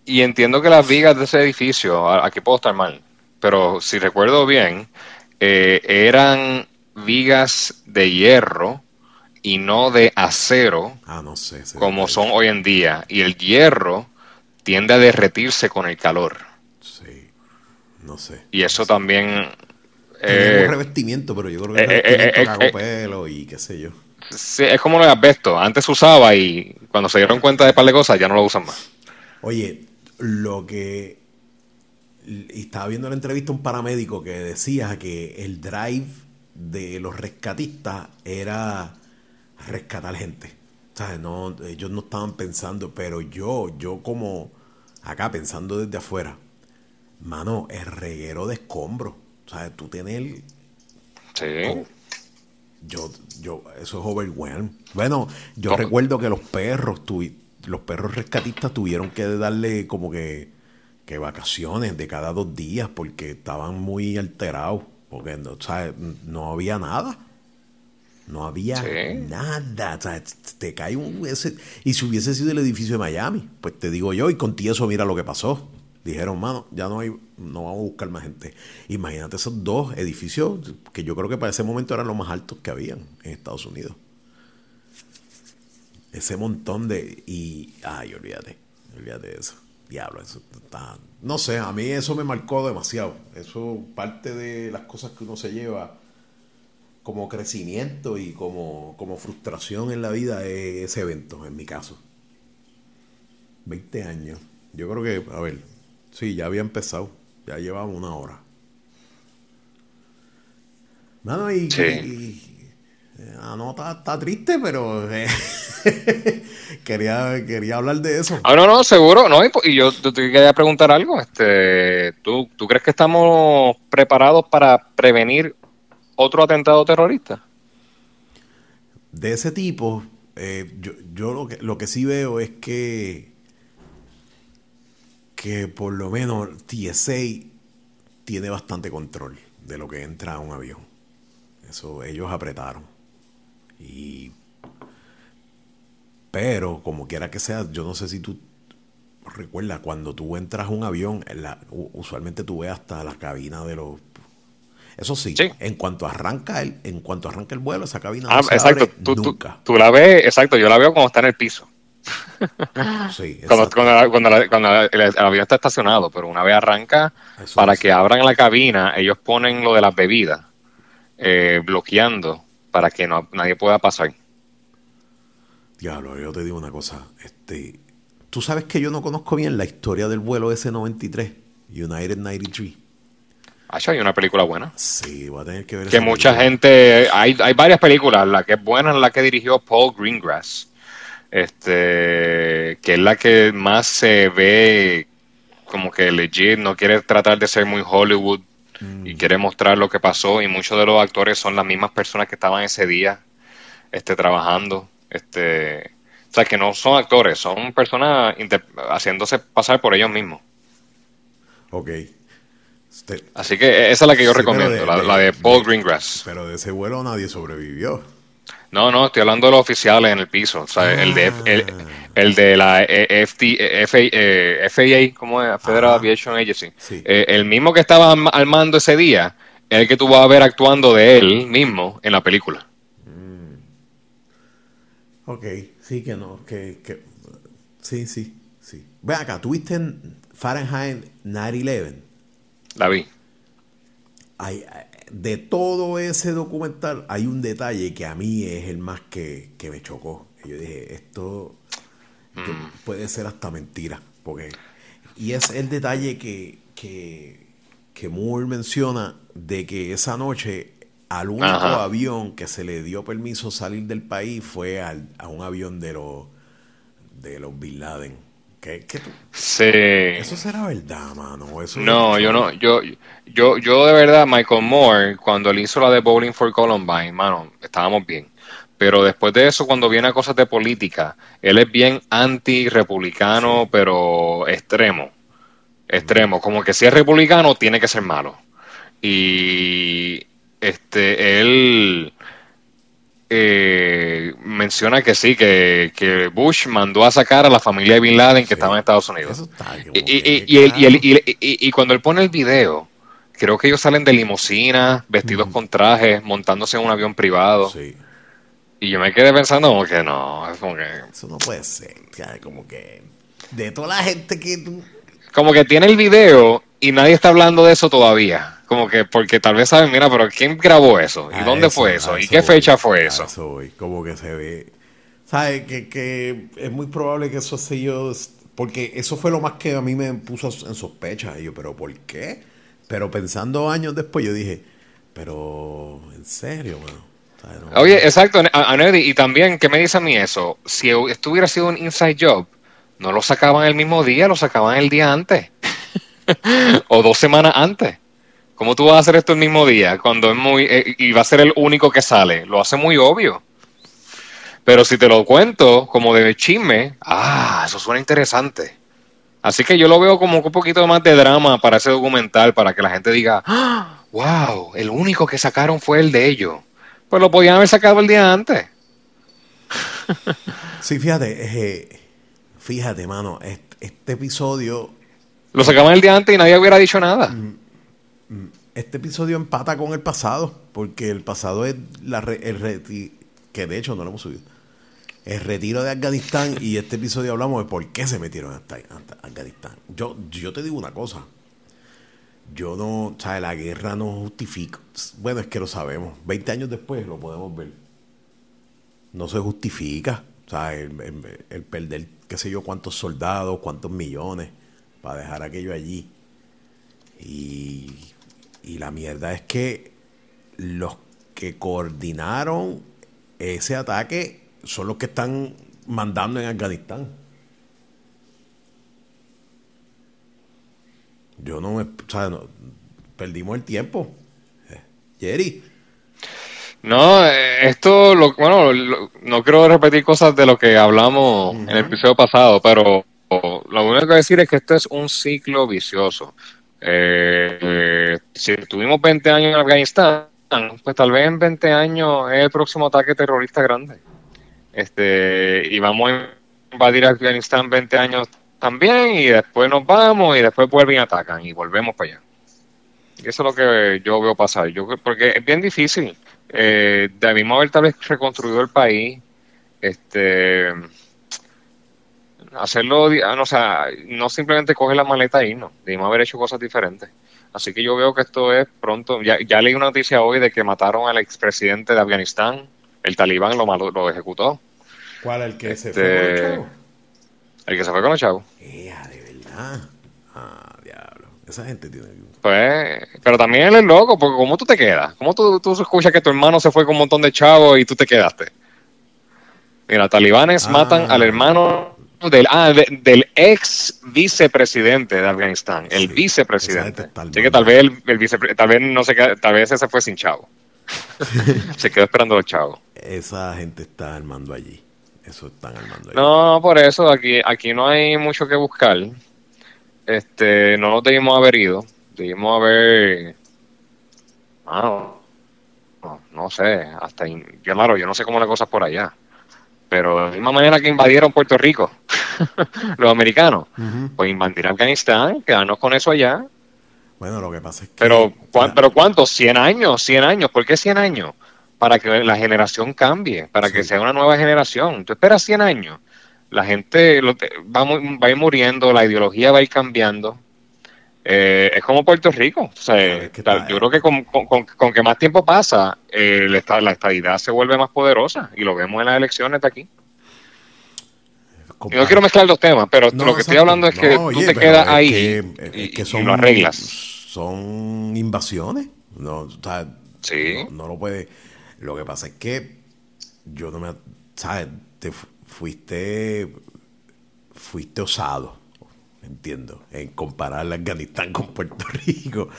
Y, entiendo que las vigas de ese edificio, aquí puedo estar mal, pero si recuerdo bien, eh, eran vigas de hierro y no de acero ah, no sé, como son hoy en día. Y el hierro tiende a derretirse con el calor. Sí, no sé. Y eso también... Eh, un revestimiento, pero yo creo que eh, eh, eh pelo y qué sé yo. Sí, es como lo de asbesto. Antes se usaba y cuando se dieron cuenta de un par de cosas ya no lo usan más. Oye, lo que... Y estaba viendo la entrevista un paramédico que decía que el drive de los rescatistas era rescatar gente. No, ellos no estaban pensando, pero yo, yo como acá pensando desde afuera, mano, el reguero de escombros. ¿Sabes? Tú tienes Sí. yo, yo, eso es overwhelm. Bueno, yo recuerdo que los perros, los perros rescatistas tuvieron que darle como que, que vacaciones de cada dos días porque estaban muy alterados. Porque no, ¿sabes? no había nada. No había nada. O sea, te cae un. Ese, y si hubiese sido el edificio de Miami, pues te digo yo, y con eso mira lo que pasó. Dijeron, mano, ya no hay, no vamos a buscar más gente. Imagínate esos dos edificios que yo creo que para ese momento eran los más altos que habían en Estados Unidos. Ese montón de. Y. Ay, olvídate. Olvídate de eso. Diablo, eso está. No sé, a mí eso me marcó demasiado. Eso, parte de las cosas que uno se lleva como crecimiento y como, como frustración en la vida es ese evento, en mi caso. 20 años. Yo creo que, a ver, sí, ya había empezado. Ya llevamos una hora. Mano, y, la nota está, triste, pero eh, quería, quería hablar de eso. Ah, no, no, seguro, no, y, yo te quería preguntar algo. Este, ¿tú, ¿Tú crees que estamos preparados para prevenir otro atentado terrorista? De ese tipo, eh, yo, yo lo, que, lo que sí veo es que, que por lo menos TSA tiene bastante control de lo que entra a un avión. Eso ellos apretaron. Y pero como quiera que sea, yo no sé si tú recuerdas cuando tú entras a un avión, usualmente tú ves hasta la cabina de los eso sí, en cuanto arranca el, en cuanto arranca el vuelo, esa cabina ah, exacto. tú, nunca. Tú, la ves, exacto, yo la veo cuando está en el piso. Sí, cuando, cuando, el, avión está estacionado, pero una vez arranca, para que abran la cabina, ellos ponen lo de las bebidas, eh, bloqueando para que no, nadie pueda pasar. Diablo, yo te digo una cosa, este, tú sabes que yo no conozco bien la historia del vuelo S93, United 93 hay una película buena. Sí, voy a tener que ver. Que mucha gente. Hay, hay varias películas. La que es buena es la que dirigió Paul Greengrass. Este. Que es la que más se ve como que legit. No quiere tratar de ser muy Hollywood. Y mm. quiere mostrar lo que pasó. Y muchos de los actores son las mismas personas que estaban ese día. Este, trabajando. Este. O sea, que no son actores, son personas haciéndose pasar por ellos mismos. Ok. Este, Así que esa es la que yo recomiendo, la, de Paul Greengrass. Pero de ese vuelo nadie sobrevivió. No, no, estoy hablando de los oficiales en el piso. O sea, el, de, el de la eh, FAA, ¿cómo es? Federal Aviation Agency. el mismo que estaba al mando ese día, es el que tú vas a ver actuando de él mismo en la película. Mm. Ok, sí que no, que, que sí, sí, sí. Ve acá, ¿tuviste en Fahrenheit 9-11? La vi. Hay, de todo ese documental hay un detalle que a mí es el más que, me chocó. Yo dije, esto mm. puede ser hasta mentira. Porque, y es el detalle que, que, que Moore menciona de que esa noche al único avión que se le dio permiso salir del país fue al, a un avión de los de los Bin Laden. ¿Qué, sí. Eso será verdad, mano. no, yo no, yo, yo, yo de verdad, Michael Moore, cuando él hizo la de Bowling for Columbine, mano, estábamos bien. Pero después de eso, cuando viene a cosas de política, él es bien anti-republicano, pero extremo. Extremo. Como que si es republicano, tiene que ser malo. Y este, él eh, menciona que sí, que, Bush mandó a sacar a la familia de Bin Laden que estaba en Estados Unidos. Y, cuando él pone el video, creo que ellos salen de limusina, vestidos con trajes, montándose en un avión privado. Y yo me quedé pensando como que no, es como que... Eso no puede ser, como que... De toda la gente que Como que tiene el video y nadie está hablando de eso todavía. Como que, porque tal vez saben, mira, pero ¿quién grabó eso? ¿Y dónde fue eso? ¿Y qué fecha fue eso? Como que se ve. ¿Sabes? Que, que es muy probable que eso sea yo. Porque eso fue lo más que a mí me puso en sospecha. Y yo, ¿pero por qué? Pero pensando años después, yo dije, pero, ¿en serio, Oye, exacto, y también, ¿qué me dice a mí eso? Si esto hubiera sido un inside job, no lo sacaban el mismo día, lo sacaban el día antes. o dos semanas antes. ¿Cómo tú vas a hacer esto el mismo día cuando es muy eh, y va a ser el único que sale? Lo hace muy obvio. Pero si te lo cuento como de chisme, ah, eso suena interesante. Así que yo lo veo como un poquito más de drama para ese documental, para que la gente diga, ah, wow, el único que sacaron fue el de ellos. Pues lo podían haber sacado el día antes. Sí, fíjate, eh, fíjate, mano, este, episodio... Lo sacaban el día antes y nadie hubiera dicho nada. Mm, este episodio empata con el pasado, porque el pasado es la el retiro, que de hecho no lo hemos subido. El retiro de Afganistán y este episodio hablamos de por qué se metieron a Afganistán. Yo, yo te digo una cosa. Yo no, o sea, la guerra no justifica. Bueno, es que lo sabemos. Veinte años después lo podemos ver. No se justifica. O sea, el, el perder, qué sé yo, cuántos soldados, cuántos millones para dejar aquello allí. Y y la mierda es que los que coordinaron ese ataque son los que están mandando en Afganistán. Yo no me. O sea, perdimos el tiempo. Jerry. No, eh, esto, lo, bueno, no quiero repetir cosas de lo que hablamos en el episodio pasado, pero lo único que decir es que esto es un ciclo vicioso. Eh, si tuvimos 20 años en Afganistán, pues tal vez en 20 años es el próximo ataque terrorista grande. Este, y vamos a invadir Afganistán 20 años también, y después nos vamos, y después vuelven y atacan, y volvemos para allá. Eso es lo que yo veo pasar. Yo, porque es bien difícil. Eh, debimos haber tal vez reconstruido el país. Este hacerlo, ah, o sea, no simplemente coger la maleta y no, debimos haber hecho cosas diferentes. Así que yo veo que esto es pronto, ya, ya leí una noticia hoy de que mataron al expresidente de Afganistán, el talibán lo, lo ejecutó. ¿Cuál? ¿El que se fue con los este, chavos? El que se fue con los chavos. de verdad. Ah, diablo. Esa gente tiene... Pues, pero también él es loco, porque ¿cómo tú te quedas? ¿Cómo tú, tú escuchas que tu hermano se fue con un montón de chavos y tú te quedaste? Mira, talibanes matan al hermano del, ah, del ex vicepresidente de Afganistán, el vicepresidente. Así que tal vez el, el tal vez no sé tal vez ese fue sin chavo. se quedó esperando los chavos. Esa gente está armando allí. Eso están armando allí. No, por eso aquí, aquí no hay mucho que buscar. Este, no nos debimos haber ido. Debimos haber. Ah, no, no, sé, hasta claro, yo no sé cómo las cosas por allá pero de la misma manera que invadieron Puerto Rico. los americanos. Pues invadir Afganistán, quedarnos con eso allá. Bueno, lo que pasa es que... Pero, ¿pero cuántos? ¿100 años? ¿100 años? ¿Por qué 100 años? Para que la generación cambie, para que sea una nueva generación. Tú esperas 100 años. La gente va, va a ir muriendo, la ideología va a ir cambiando. Eh, es como Puerto Rico. yo creo que con, que más tiempo pasa, eh, la estadidad se vuelve más poderosa y lo vemos en las elecciones de aquí. no quiero mezclar los temas, pero lo que estoy hablando es que tú te quedas ahí y, que son, lo arreglas. Son invasiones. No, sí. no, lo puede. Lo que pasa es que yo no me. ¿Sabes? Te fuiste. Fuiste osado entiendo, en comparar Afganistán con Puerto Rico.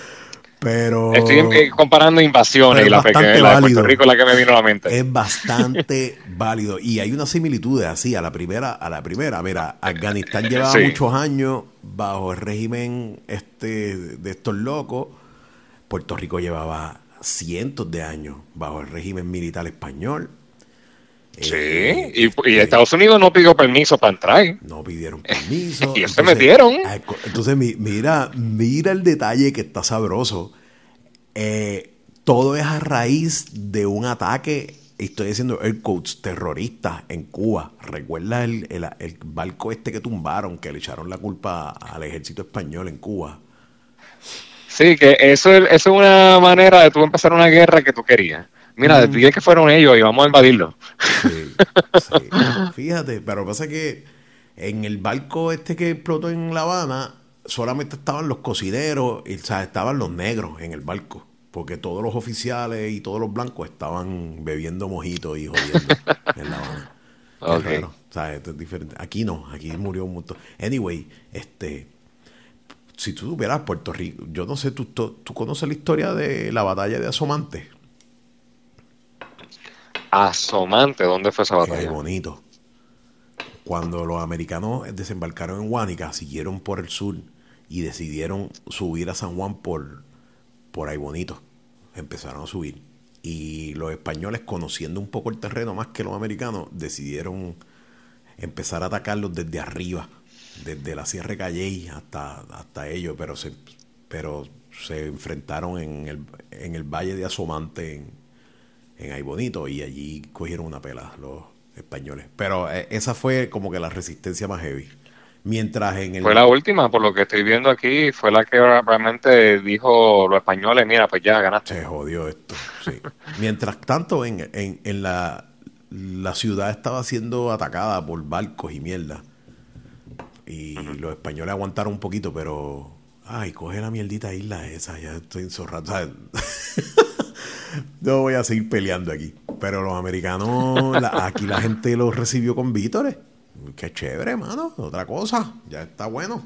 Pero. Estoy comparando invasiones y la, de Puerto Rico es la que me vino a la mente. Es bastante válido. Y hay una similitud así, a la primera, a la primera. Mira, Afganistán llevaba muchos años bajo el régimen este de estos locos. Puerto Rico llevaba cientos de años bajo el régimen militar español. Sí, eh, y, este, Estados Unidos no pidió permiso para entrar. No pidieron permiso. y se metieron. Ah, entonces, mira, mira el detalle que está sabroso. Eh, todo es a raíz de un ataque, estoy diciendo el coach terrorista en Cuba. ¿Recuerda el, el, barco este que tumbaron, que le echaron la culpa al ejército español en Cuba? Sí, que eso, eso es una manera de tú empezar una guerra que tú querías. Mira, mm. que fueron ellos y vamos a invadirlo. Sí, Fíjate, pero pasa que en el barco este que explotó en La Habana, solamente estaban los cocineros, y, o sea, estaban los negros en el barco. Porque todos los oficiales y todos los blancos estaban bebiendo mojitos y jodiendo en La Habana. Okay. o sea, esto es diferente. Aquí no, aquí murió un montón. Anyway, este si tú tuvieras Puerto Rico, yo no sé, ¿tú, tú, conoces la historia de la batalla de Asomante? Asomante, ¿dónde fue esa batalla? Qué bonito. Cuando los americanos desembarcaron en Huánica, siguieron por el sur y decidieron subir a San Juan por, por ahí bonito. Empezaron a subir. Y los españoles, conociendo un poco el terreno más que los americanos, decidieron empezar a atacarlos desde arriba, desde la Sierra Calley hasta, hasta ellos, pero se, pero se enfrentaron en el, en el Valle de Asomante, en, en Ay Bonito y allí cogieron una pela los españoles. Pero eh, esa fue como que la resistencia más heavy. Mientras en el... Fue la última, por lo que estoy viendo aquí, fue la que realmente dijo los españoles, mira, pues ya ganaste. Se jodió esto, sí. Mientras tanto, en, en, en la, la ciudad estaba siendo atacada por barcos y mierda. Y los españoles aguantaron un poquito, pero... Ay, coge la mierdita isla esa, ya estoy enzorrado. no voy a seguir peleando aquí. Pero los americanos, aquí la gente los recibió con vítores. Qué chévere, mano. Otra cosa. Ya está bueno.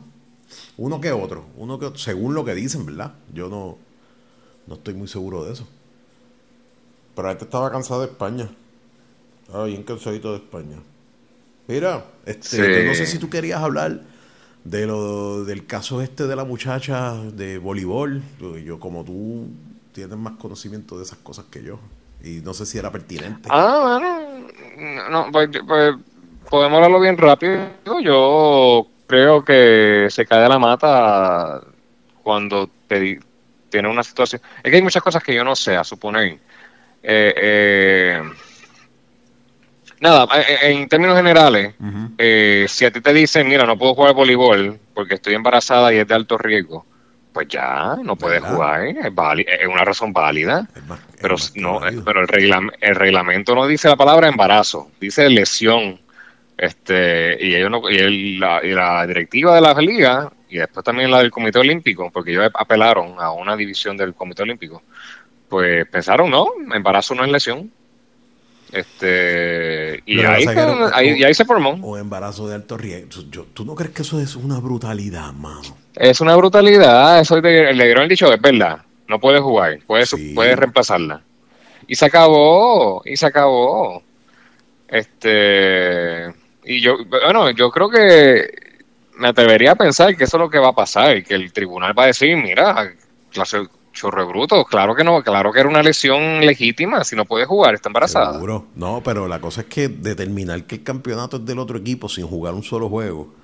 Uno que otro. Uno que según lo que dicen, ¿verdad? Yo no, no estoy muy seguro de eso. Pero este estaba cansado de España. Estaba bien cansadito de España. Mira, este, no sé si tú querías hablar de lo del caso este de la muchacha de voleibol. Yo como tú tienen más conocimiento de esas cosas que yo. Y no sé si era pertinente. Ah, bueno. No, pues, pues, podemos hablarlo bien rápido. Yo creo que se cae de la mata cuando te, tiene una situación. Es que hay muchas cosas que yo no sé, a suponer. Eh, eh, nada, eh, en términos generales, si a ti te dicen, mira, no puedo jugar voleibol porque estoy embarazada y es de alto riesgo, pues ya no puede jugar, es, es, una razón válida. pero no, pero el, el reglamento no dice la palabra embarazo, dice lesión. Este, y ellos no, y, la, y la directiva de la liga y después también la del Comité Olímpico, porque ellos apelaron a una división del Comité Olímpico, pues pensaron, no, embarazo no es lesión. Este, y ahí, ahí, ahí, se formó. O embarazo de alto riesgo. ¿Tú no crees que eso es una brutalidad, mano? Es una brutalidad. Eso le dieron el dicho, es verdad. No puede jugar, puede, puede reemplazarla. Y se acabó, y se acabó. Este, y yo, bueno, yo creo que me atrevería a pensar que eso es lo que va a pasar, que el tribunal va a decir, mira, Chorre bruto, claro que no, claro que era una lesión legítima, si no puede jugar, está embarazada. Seguro. No, pero la cosa es que determinar que el campeonato es del otro equipo sin jugar un solo juego,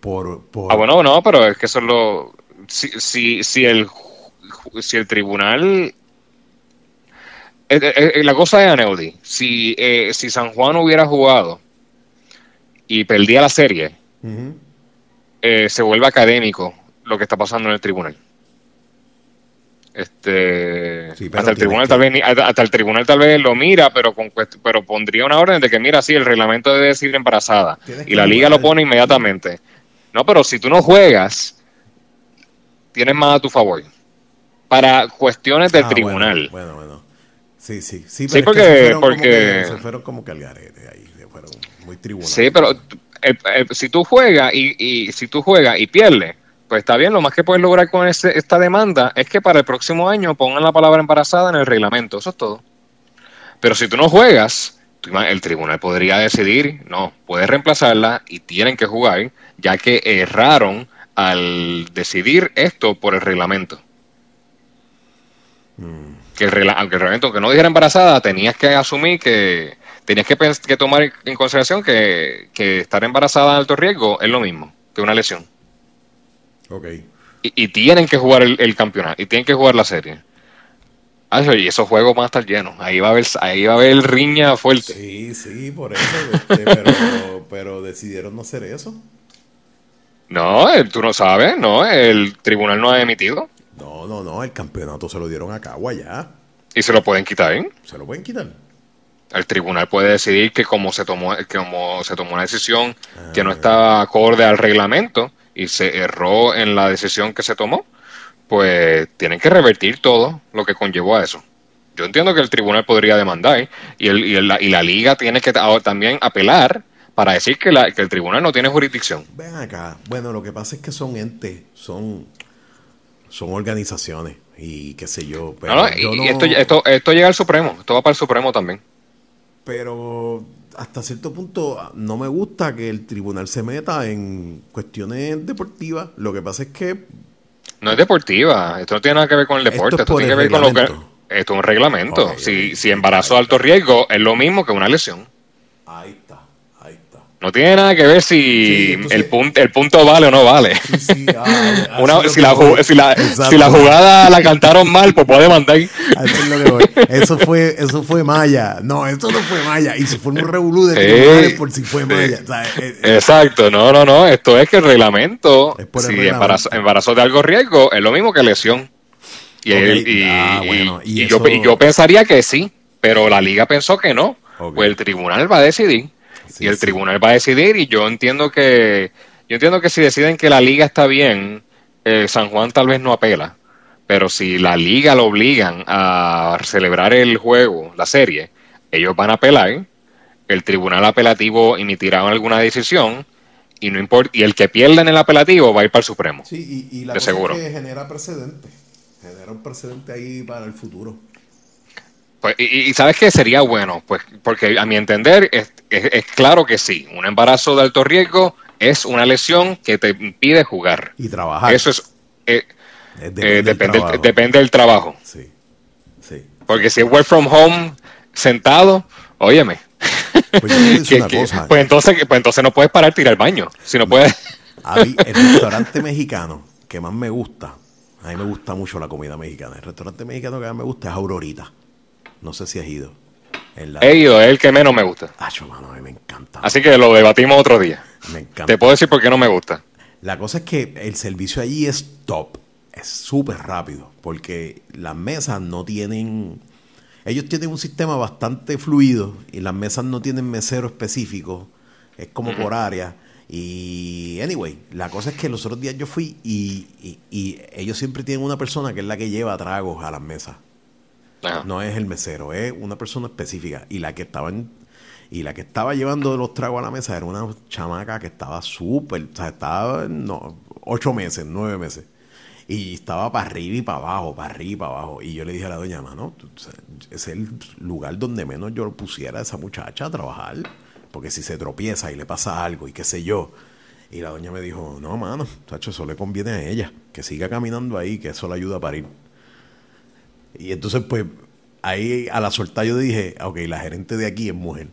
por... Ah, bueno, no, pero es que eso es lo... Si, si, si, el, si el tribunal... Eh, eh, eh, la cosa de Aneudi, si, si San Juan hubiera jugado y perdía la serie, se vuelve académico lo que está pasando en el tribunal. Este, hasta el tribunal tal vez hasta el tribunal tal vez lo mira, pero con pero pondría una orden de que mira, sí, el reglamento debe decir embarazada y la liga lo pone inmediatamente. No, pero si tú no juegas, tienes más a tu favor. Para cuestiones del ah, tribunal. Bueno, bueno, Sí, sí, sí, sí porque, se fueron, porque... Como que, fueron como que al garete ahí, fueron muy tribunal. Sí, pero eh, eh, si tú juegas y, y si tú juegas y pierdes, pues está bien, lo más que puedes lograr con esta demanda es que para el próximo año pongan la palabra embarazada en el reglamento, eso es todo. Pero si tú no juegas, el tribunal podría decidir, no, puedes reemplazarla y tienen que jugar, ya que erraron al decidir esto por el reglamento. Mm. Que el, aunque el reglamento, aunque no dijera embarazada, tenías que asumir que tenías que, que tomar en consideración que, que estar embarazada en alto riesgo es lo mismo que una lesión. Y, tienen que jugar el, campeonato, y tienen que jugar la serie. Ah, y esos juegos van a estar llenos. Ahí va a haber, ahí va a haber riña fuerte. Sí, sí, por eso. Este, pero, decidieron no hacer eso. No, tú no sabes, no, el tribunal no ha emitido. No, no, no, el campeonato se lo dieron a Cagua ya. ¿Y se lo pueden quitar? ¿eh? Se lo pueden quitar. El tribunal puede decidir que como se tomó, que como se tomó una decisión que no ah. estaba acorde al reglamento, y se erró en la decisión que se tomó, pues tienen que revertir todo lo que conllevó a eso. Yo entiendo que el tribunal podría demandar y, el, y, la, y la liga tiene que también apelar para decir que, la, que el tribunal no tiene jurisdicción. Ven acá, bueno, lo que pasa es que son entes, son, son organizaciones y qué sé yo. Pero y, esto, esto, esto llega al Supremo, esto va para el Supremo también. Pero hasta cierto punto no me gusta que el tribunal se meta en cuestiones deportivas. Lo que pasa es que... No es deportiva, esto no tiene nada que ver con el deporte, esto, tiene que ver con lo que... Esto es un reglamento. si, si embarazo de alto riesgo es lo mismo que una lesión. Ahí no tiene nada que ver si el, punto, el punto vale o no vale. si, la, jugada la cantaron mal, pues puede mandar. Eso fue, eso fue Maya. No, eso no fue Maya. Y se fue un revolú de por si fue Maya. Eh, eh. Exacto, no, no, no. Esto es que el reglamento, si Embarazo, de algo riesgo, es lo mismo que lesión. Y, ah, yo, yo pensaría que sí, pero la liga pensó que no. Pues el tribunal va a decidir y el tribunal va a decidir y yo entiendo que yo entiendo que si deciden que la liga está bien, eh, San Juan tal vez no apela, pero si la liga lo obligan a celebrar el juego, la serie, ellos van a apelar, el tribunal apelativo emitirá alguna decisión y no importa y el que pierda en el apelativo va a ir para el Supremo. Sí, y, la cosa seguro. Es que genera precedente, genera un precedente ahí para el futuro. Pues, y, sabes que sería bueno, pues, porque a mi entender es, es, claro que sí, un embarazo de alto riesgo es una lesión que te impide jugar. Y trabajar. Eso es, eh, depende, eh, depende, del trabajo. Sí, sí. Porque si es work from home sentado, óyeme. Pues, pues, entonces, pues entonces no puedes parar ir al baño. Si no puedes. el restaurante mexicano que más me gusta, a mí me gusta mucho la comida mexicana. El restaurante mexicano que más me gusta es Aurorita. No sé si has ido. He ido, es el que menos me gusta. Ah, mano, a mí me encanta. Así que lo debatimos otro día. Me encanta. Te puedo decir por qué no me gusta. La cosa es que el servicio allí es top. Es súper rápido. Porque las mesas no tienen. Ellos tienen un sistema bastante fluido y las mesas no tienen mesero específico. Es como por área. Y, anyway, la cosa es que los otros días yo fui y, y ellos siempre tienen una persona que es la que lleva tragos a las mesas. No es el mesero, es una persona específica. Y la que estaba y la que estaba llevando los tragos a la mesa era una chamaca que estaba súper, o sea, estaba ocho meses, nueve meses. Y estaba para arriba y para abajo, para arriba y para abajo. Y yo le dije a la doña, mano, es el lugar donde menos yo pusiera a esa muchacha a trabajar. Porque si se tropieza y le pasa algo y qué sé yo. Y la doña me dijo, no, mano, tacho, eso le conviene a ella. Que siga caminando ahí, que eso le ayuda a parir. Y entonces, pues, ahí a la suelta yo dije, ok, la gerente de aquí es mujer.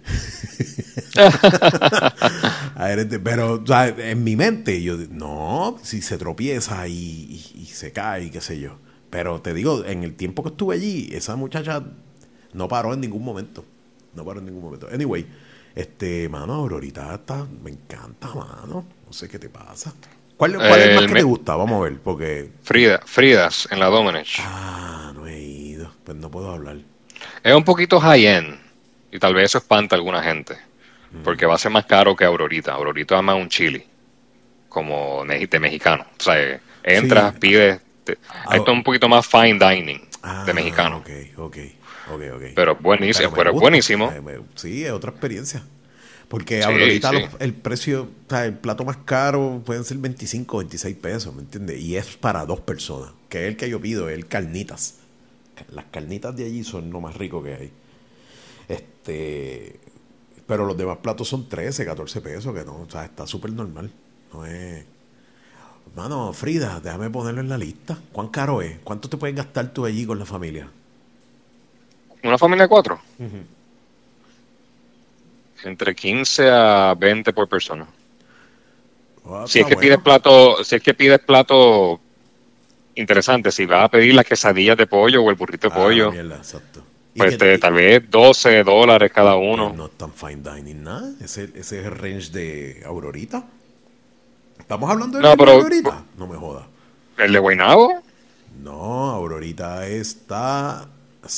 pero o sea, en mi mente yo, no, si se tropieza y, se cae, qué sé yo. Pero te digo, en el tiempo que estuve allí, esa muchacha no paró en ningún momento. No paró en ningún momento. Anyway, este, mano, Aurorita está, me encanta, mano. No sé qué te pasa. ¿Cuál, cuál es más que te gusta? Vamos a ver, porque... Frida, Fridas en la Domenech. Ah, no he ido. Pues no puedo hablar. Es un poquito high-end. Y tal vez eso espanta a alguna gente. Porque va a ser más caro que Aurorita. Aurorita ama un chili. Como de mexicano. O sea, entras, pides... esto es un poquito más fine dining de ah, mexicano. Ok, ok. Okay, okay. Pero buenísimo, pero, buenísimo. sí, es otra experiencia. Porque ahorita el precio, o el plato más caro pueden ser 25, 26 pesos, ¿me entiendes? Y es para dos personas, que es el que yo pido, es el carnitas. Las carnitas de allí son lo más rico que hay. Este, pero los demás platos son 13, 14 pesos, que no, o sea, está súper normal. No es... Mano, Frida, déjame ponerlo en la lista. ¿Cuán caro es? ¿Cuánto te puedes gastar tú allí con la familia? ¿Una familia de cuatro? Entre 15 a 20 por persona. Ah, si es que pides plato, si es que pides plato interesante, si vas a pedir las quesadillas de pollo o el burrito de ah, pollo, pues tal vez 12 dólares cada uno. No es tan fine dining nada, ese, ese es el range de Aurorita. ¿Estamos hablando de no, Aurorita? No me jodas. ¿El de Guaynabo? No, Aurorita está...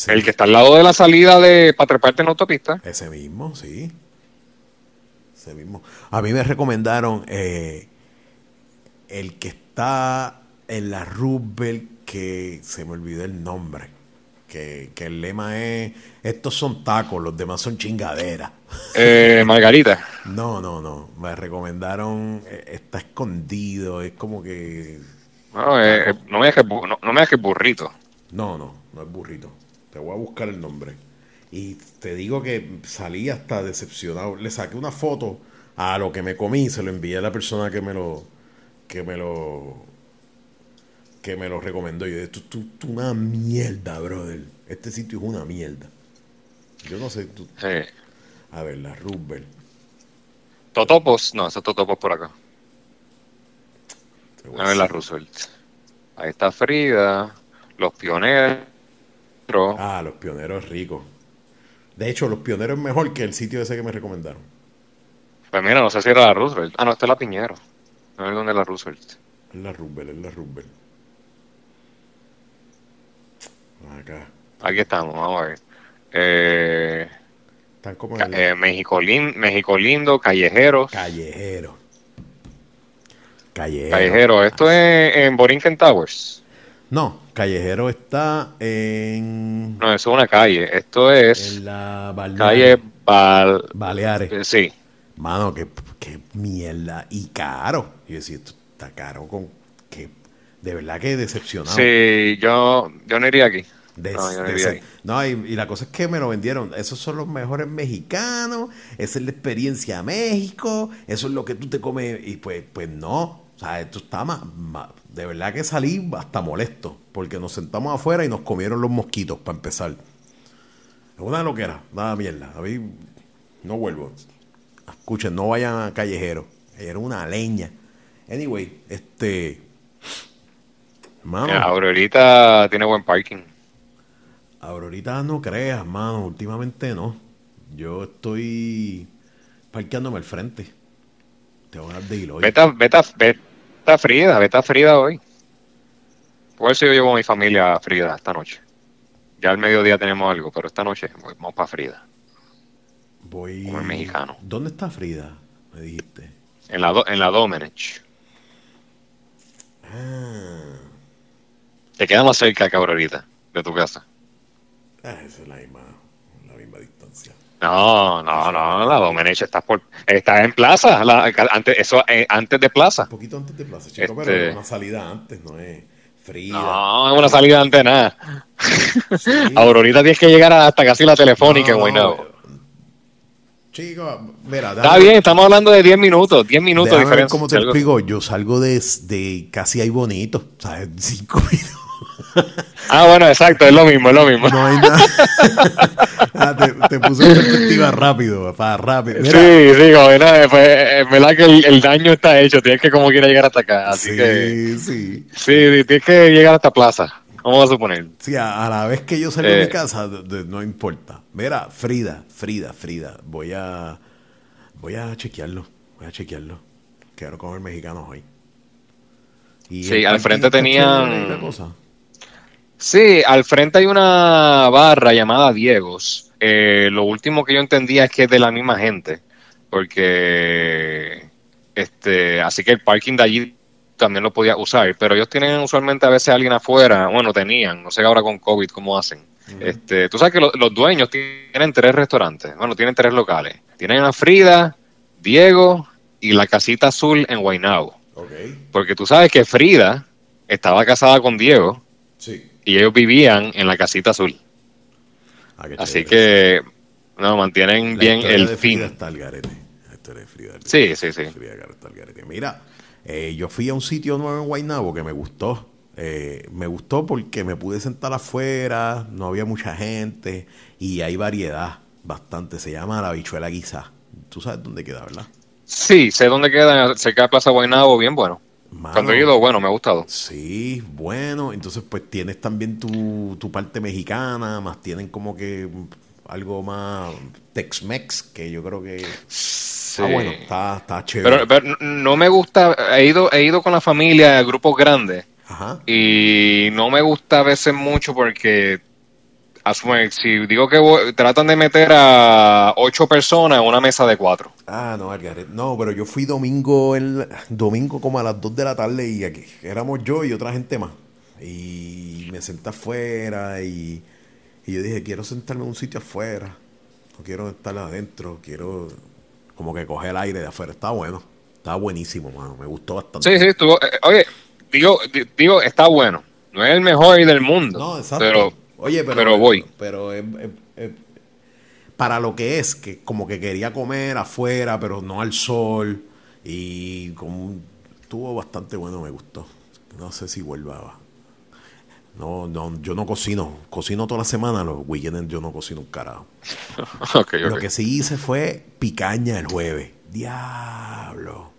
El que está al lado de la salida de para treparte en la autopista. Ese mismo, sí mismo. A mí me recomendaron eh, el que está en la Rubel, que se me olvidó el nombre. Que, el lema es: estos son tacos, los demás son chingaderas. Eh, Margarita. no, no, no. Me recomendaron: eh, está escondido, es como que. No, no, me dejes, no, no me dejes burrito. No, no, no es burrito. Te voy a buscar el nombre. Y te digo que salí hasta decepcionado. Le saqué una foto a lo que me comí, se lo envié a la persona que me lo que me lo que me lo recomendó. Y yo, esto es una mierda, brother. Este sitio es una mierda. Yo no sé. Tú, A ver, la Rubber. Totopos, no, esos Totopos por acá. A ver la Roosevelt. Ahí está Frida, los pioneros. Ah, los pioneros ricos. De hecho, los pioneros es mejor que el sitio ese que me recomendaron. Pues mira, no sé si era la Roosevelt. Ah, no, esta es la Piñero. No es la Roosevelt. Es la Roosevelt, es la Roosevelt. Acá. Aquí estamos, vamos a ver. Eh, Están como en eh, México, México Lindo, Callejeros. Callejero. Callejero. Callejero. Esto es en Borinquen Towers. No, Callejero está en. No, eso es una calle. Esto es. En la Calle Baleares. Eh, sí. Mano, qué, mierda. Y caro. Y decir, esto está caro con. Que, de verdad que decepcionado. Sí, yo, yo no iría aquí. no, yo no, iría aquí. no y, y, la cosa es que me lo vendieron. Esos son los mejores mexicanos. Esa es la experiencia México. Eso es lo que tú te comes. Y pues, pues no. O sea, esto está más, De verdad que salí hasta molesto. Porque nos sentamos afuera y nos comieron los mosquitos para empezar. Es una loquera, nada mierda. A mí no vuelvo. Escuchen, no vayan a callejero. Era una leña. Anyway, este. Mano, Aurorita tiene buen parking. Aurorita no creas, mano. Últimamente no. Yo estoy parqueándome al frente. Te voy a dar de hilo. Vete, vete, vete, a Frida, a Frida hoy. Por eso yo llevo a mi familia a Frida esta noche. Ya al mediodía tenemos algo, pero esta noche vamos para Frida. Voy. Como el mexicano. ¿Dónde está Frida? Me dijiste. En la, en la Domenech. Ah. Te queda más cerca que ahorita, de tu casa. Ah, esa es la misma. No, no, no, la Domenech está por, está en plaza, antes, eso eh, antes de plaza. Un poquito antes de plaza, chico, pero este una salida antes, no es Frida. No, es una salida antes nada. Aurorita tienes que llegar hasta casi la telefónica en Chico, mira, Está bien, estamos hablando de 10 minutos, 10 minutos diferencia. ¿Cómo te explico? Yo salgo de, de casi ahí bonito, ¿sabes? 5 minutos. Ah, bueno, exacto, es lo mismo, es lo mismo. No hay nada. Ah, te, puse en perspectiva rápido, para rápido. Sí, sí, como pues, es verdad que el, daño está hecho, tienes que como quiera llegar hasta acá. Así sí, que, sí. Sí, tienes que llegar hasta plaza. ¿Cómo vas a suponer? Sí, a, la vez que yo salgo de mi eh. casa, no importa. Mira, Frida, Frida, Frida, voy a voy a chequearlo, voy a chequearlo. Quiero comer mexicanos hoy. sí, al frente tenían... Sí, al frente hay una barra llamada Diegos. Eh, lo último que yo entendía es que es de la misma gente, porque este, así que el parking de allí también lo podía usar, pero ellos tienen usualmente a veces alguien afuera, bueno, tenían, no sé ahora con COVID cómo hacen. Este, tú sabes que los dueños tienen tres restaurantes, bueno, tienen tres locales. Tienen a Frida, Diego y la casita azul en Guaynabo. Porque tú sabes que Frida estaba casada con Diego y ellos vivían en la casita azul. Ah, Así que no mantienen bien el fin. sí, sí, sí. Mira, eh, yo fui a un sitio nuevo en Guaynabo que me gustó. Eh, me gustó porque me pude sentar afuera, no había mucha gente y hay variedad bastante. Se llama la bichuela guisa. Tú sabes dónde queda, ¿verdad? Sí, sé dónde queda, cerca de Plaza Guaynabo, bien bueno. Cuando he ido, bueno, me ha gustado. Sí, bueno, entonces pues tienes también tu, tu parte mexicana, más tienen como que algo más Tex-Mex, que yo creo que... Está bueno, está, está chévere. Pero, no me gusta, he ido, he ido con la familia a grupos grandes y no me gusta a veces mucho porque si digo que tratan de meter a ocho personas en una mesa de cuatro. Ah, no, No, pero yo fui domingo, el, domingo como a las dos de la tarde y aquí éramos yo y otra gente más. Y me senté afuera y, y yo dije, quiero sentarme en un sitio afuera. No quiero estar adentro, quiero como que coger el aire de afuera. Está bueno, está buenísimo, mano. Me gustó bastante. Sí, sí, estuvo. Eh, oye, digo, digo, está bueno. No es el mejor del mundo. No, exacto. Pero, Oye, pero, voy. Pero para lo que es, que como que quería comer afuera, pero no al sol. Y como estuvo bastante bueno, me gustó. No sé si vuelva. No, no, yo no cocino. Cocino toda la semana, los weekends yo no cocino un carajo. Lo que sí hice fue picaña el jueves. Diablo.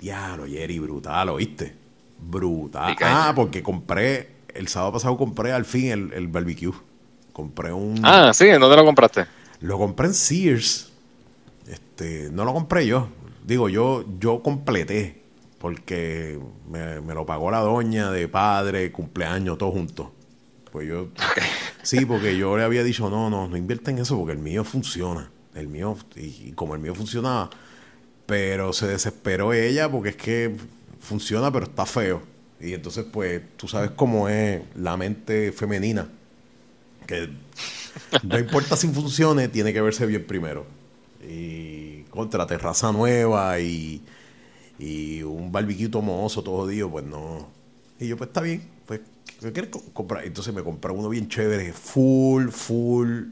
Diablo, Jerry, brutal, ¿oíste? Brutal. Ah, porque compré, el sábado pasado compré al fin el, el barbecue. Compré un. Ah, sí, ¿en dónde lo compraste? Lo compré en Sears. Este, no lo compré yo. Digo, yo, yo completé. Porque me, lo pagó la doña de padre, cumpleaños, todo junto. Pues yo. Sí, porque yo le había dicho, no, no, no invierta en eso porque el mío funciona. El mío, y como el mío funcionaba. Pero se desesperó ella porque es que funciona, pero está feo. Y entonces, pues, tú sabes cómo es la mente femenina. Que no importa si funcione, tiene que verse bien primero. Y contra terraza nueva y, y un barbecue tomoso todo jodido, pues no. Y yo, pues está bien, pues, ¿qué quieres comprar? Entonces me compré uno bien chévere, full, full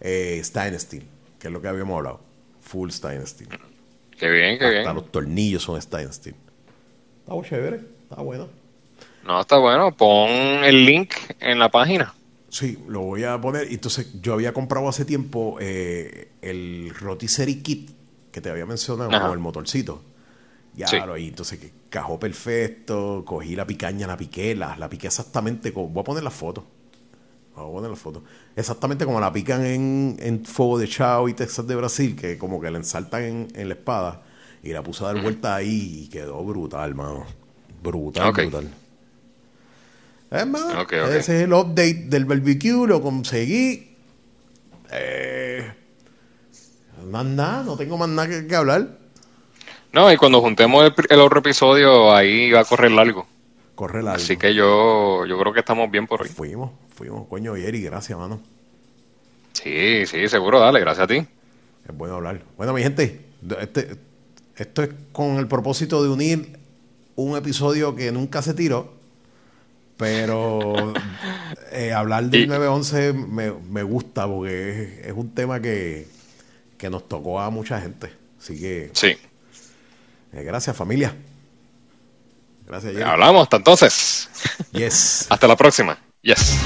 eh, Steel, que es lo que habíamos hablado. Full Steel. Qué bien, qué bien. los tornillos son Steel. Está chévere, está bueno. No, está bueno. Pon el link en la página. Sí, lo voy a poner. Entonces, yo había comprado hace tiempo eh, el Rotisserie Kit que te había mencionado, con el motorcito. Ya lo ahí, entonces que cajó perfecto, cogí la picaña, la piqué, la, la piqué exactamente como. Voy a poner la foto. Voy a poner la foto. Exactamente como la pican en, en Fuego de Chao y Texas de Brasil, que como que la ensaltan en, en la espada. Y la puse a dar vuelta ahí y quedó brutal, mano. Brutal, brutal. Es más, ese es el update del barbecue, lo conseguí. Eh, más nada, no tengo más nada que, hablar. No, y cuando juntemos el, otro episodio, ahí va a correr largo. Corre largo. Así que yo, yo creo que estamos bien por hoy. Fuimos, fuimos, coño, Yeri, gracias, mano. Sí, sí, seguro, dale, gracias a ti. Es bueno hablar. Bueno, mi gente, este, esto es con el propósito de unir un episodio que nunca se tiró, pero eh, hablar del 911 me, me, gusta porque es, un tema que, nos tocó a mucha gente. Así que. Sí. Eh, gracias, familia. Gracias, Hablamos hasta entonces. Yes. hasta la próxima. Yes.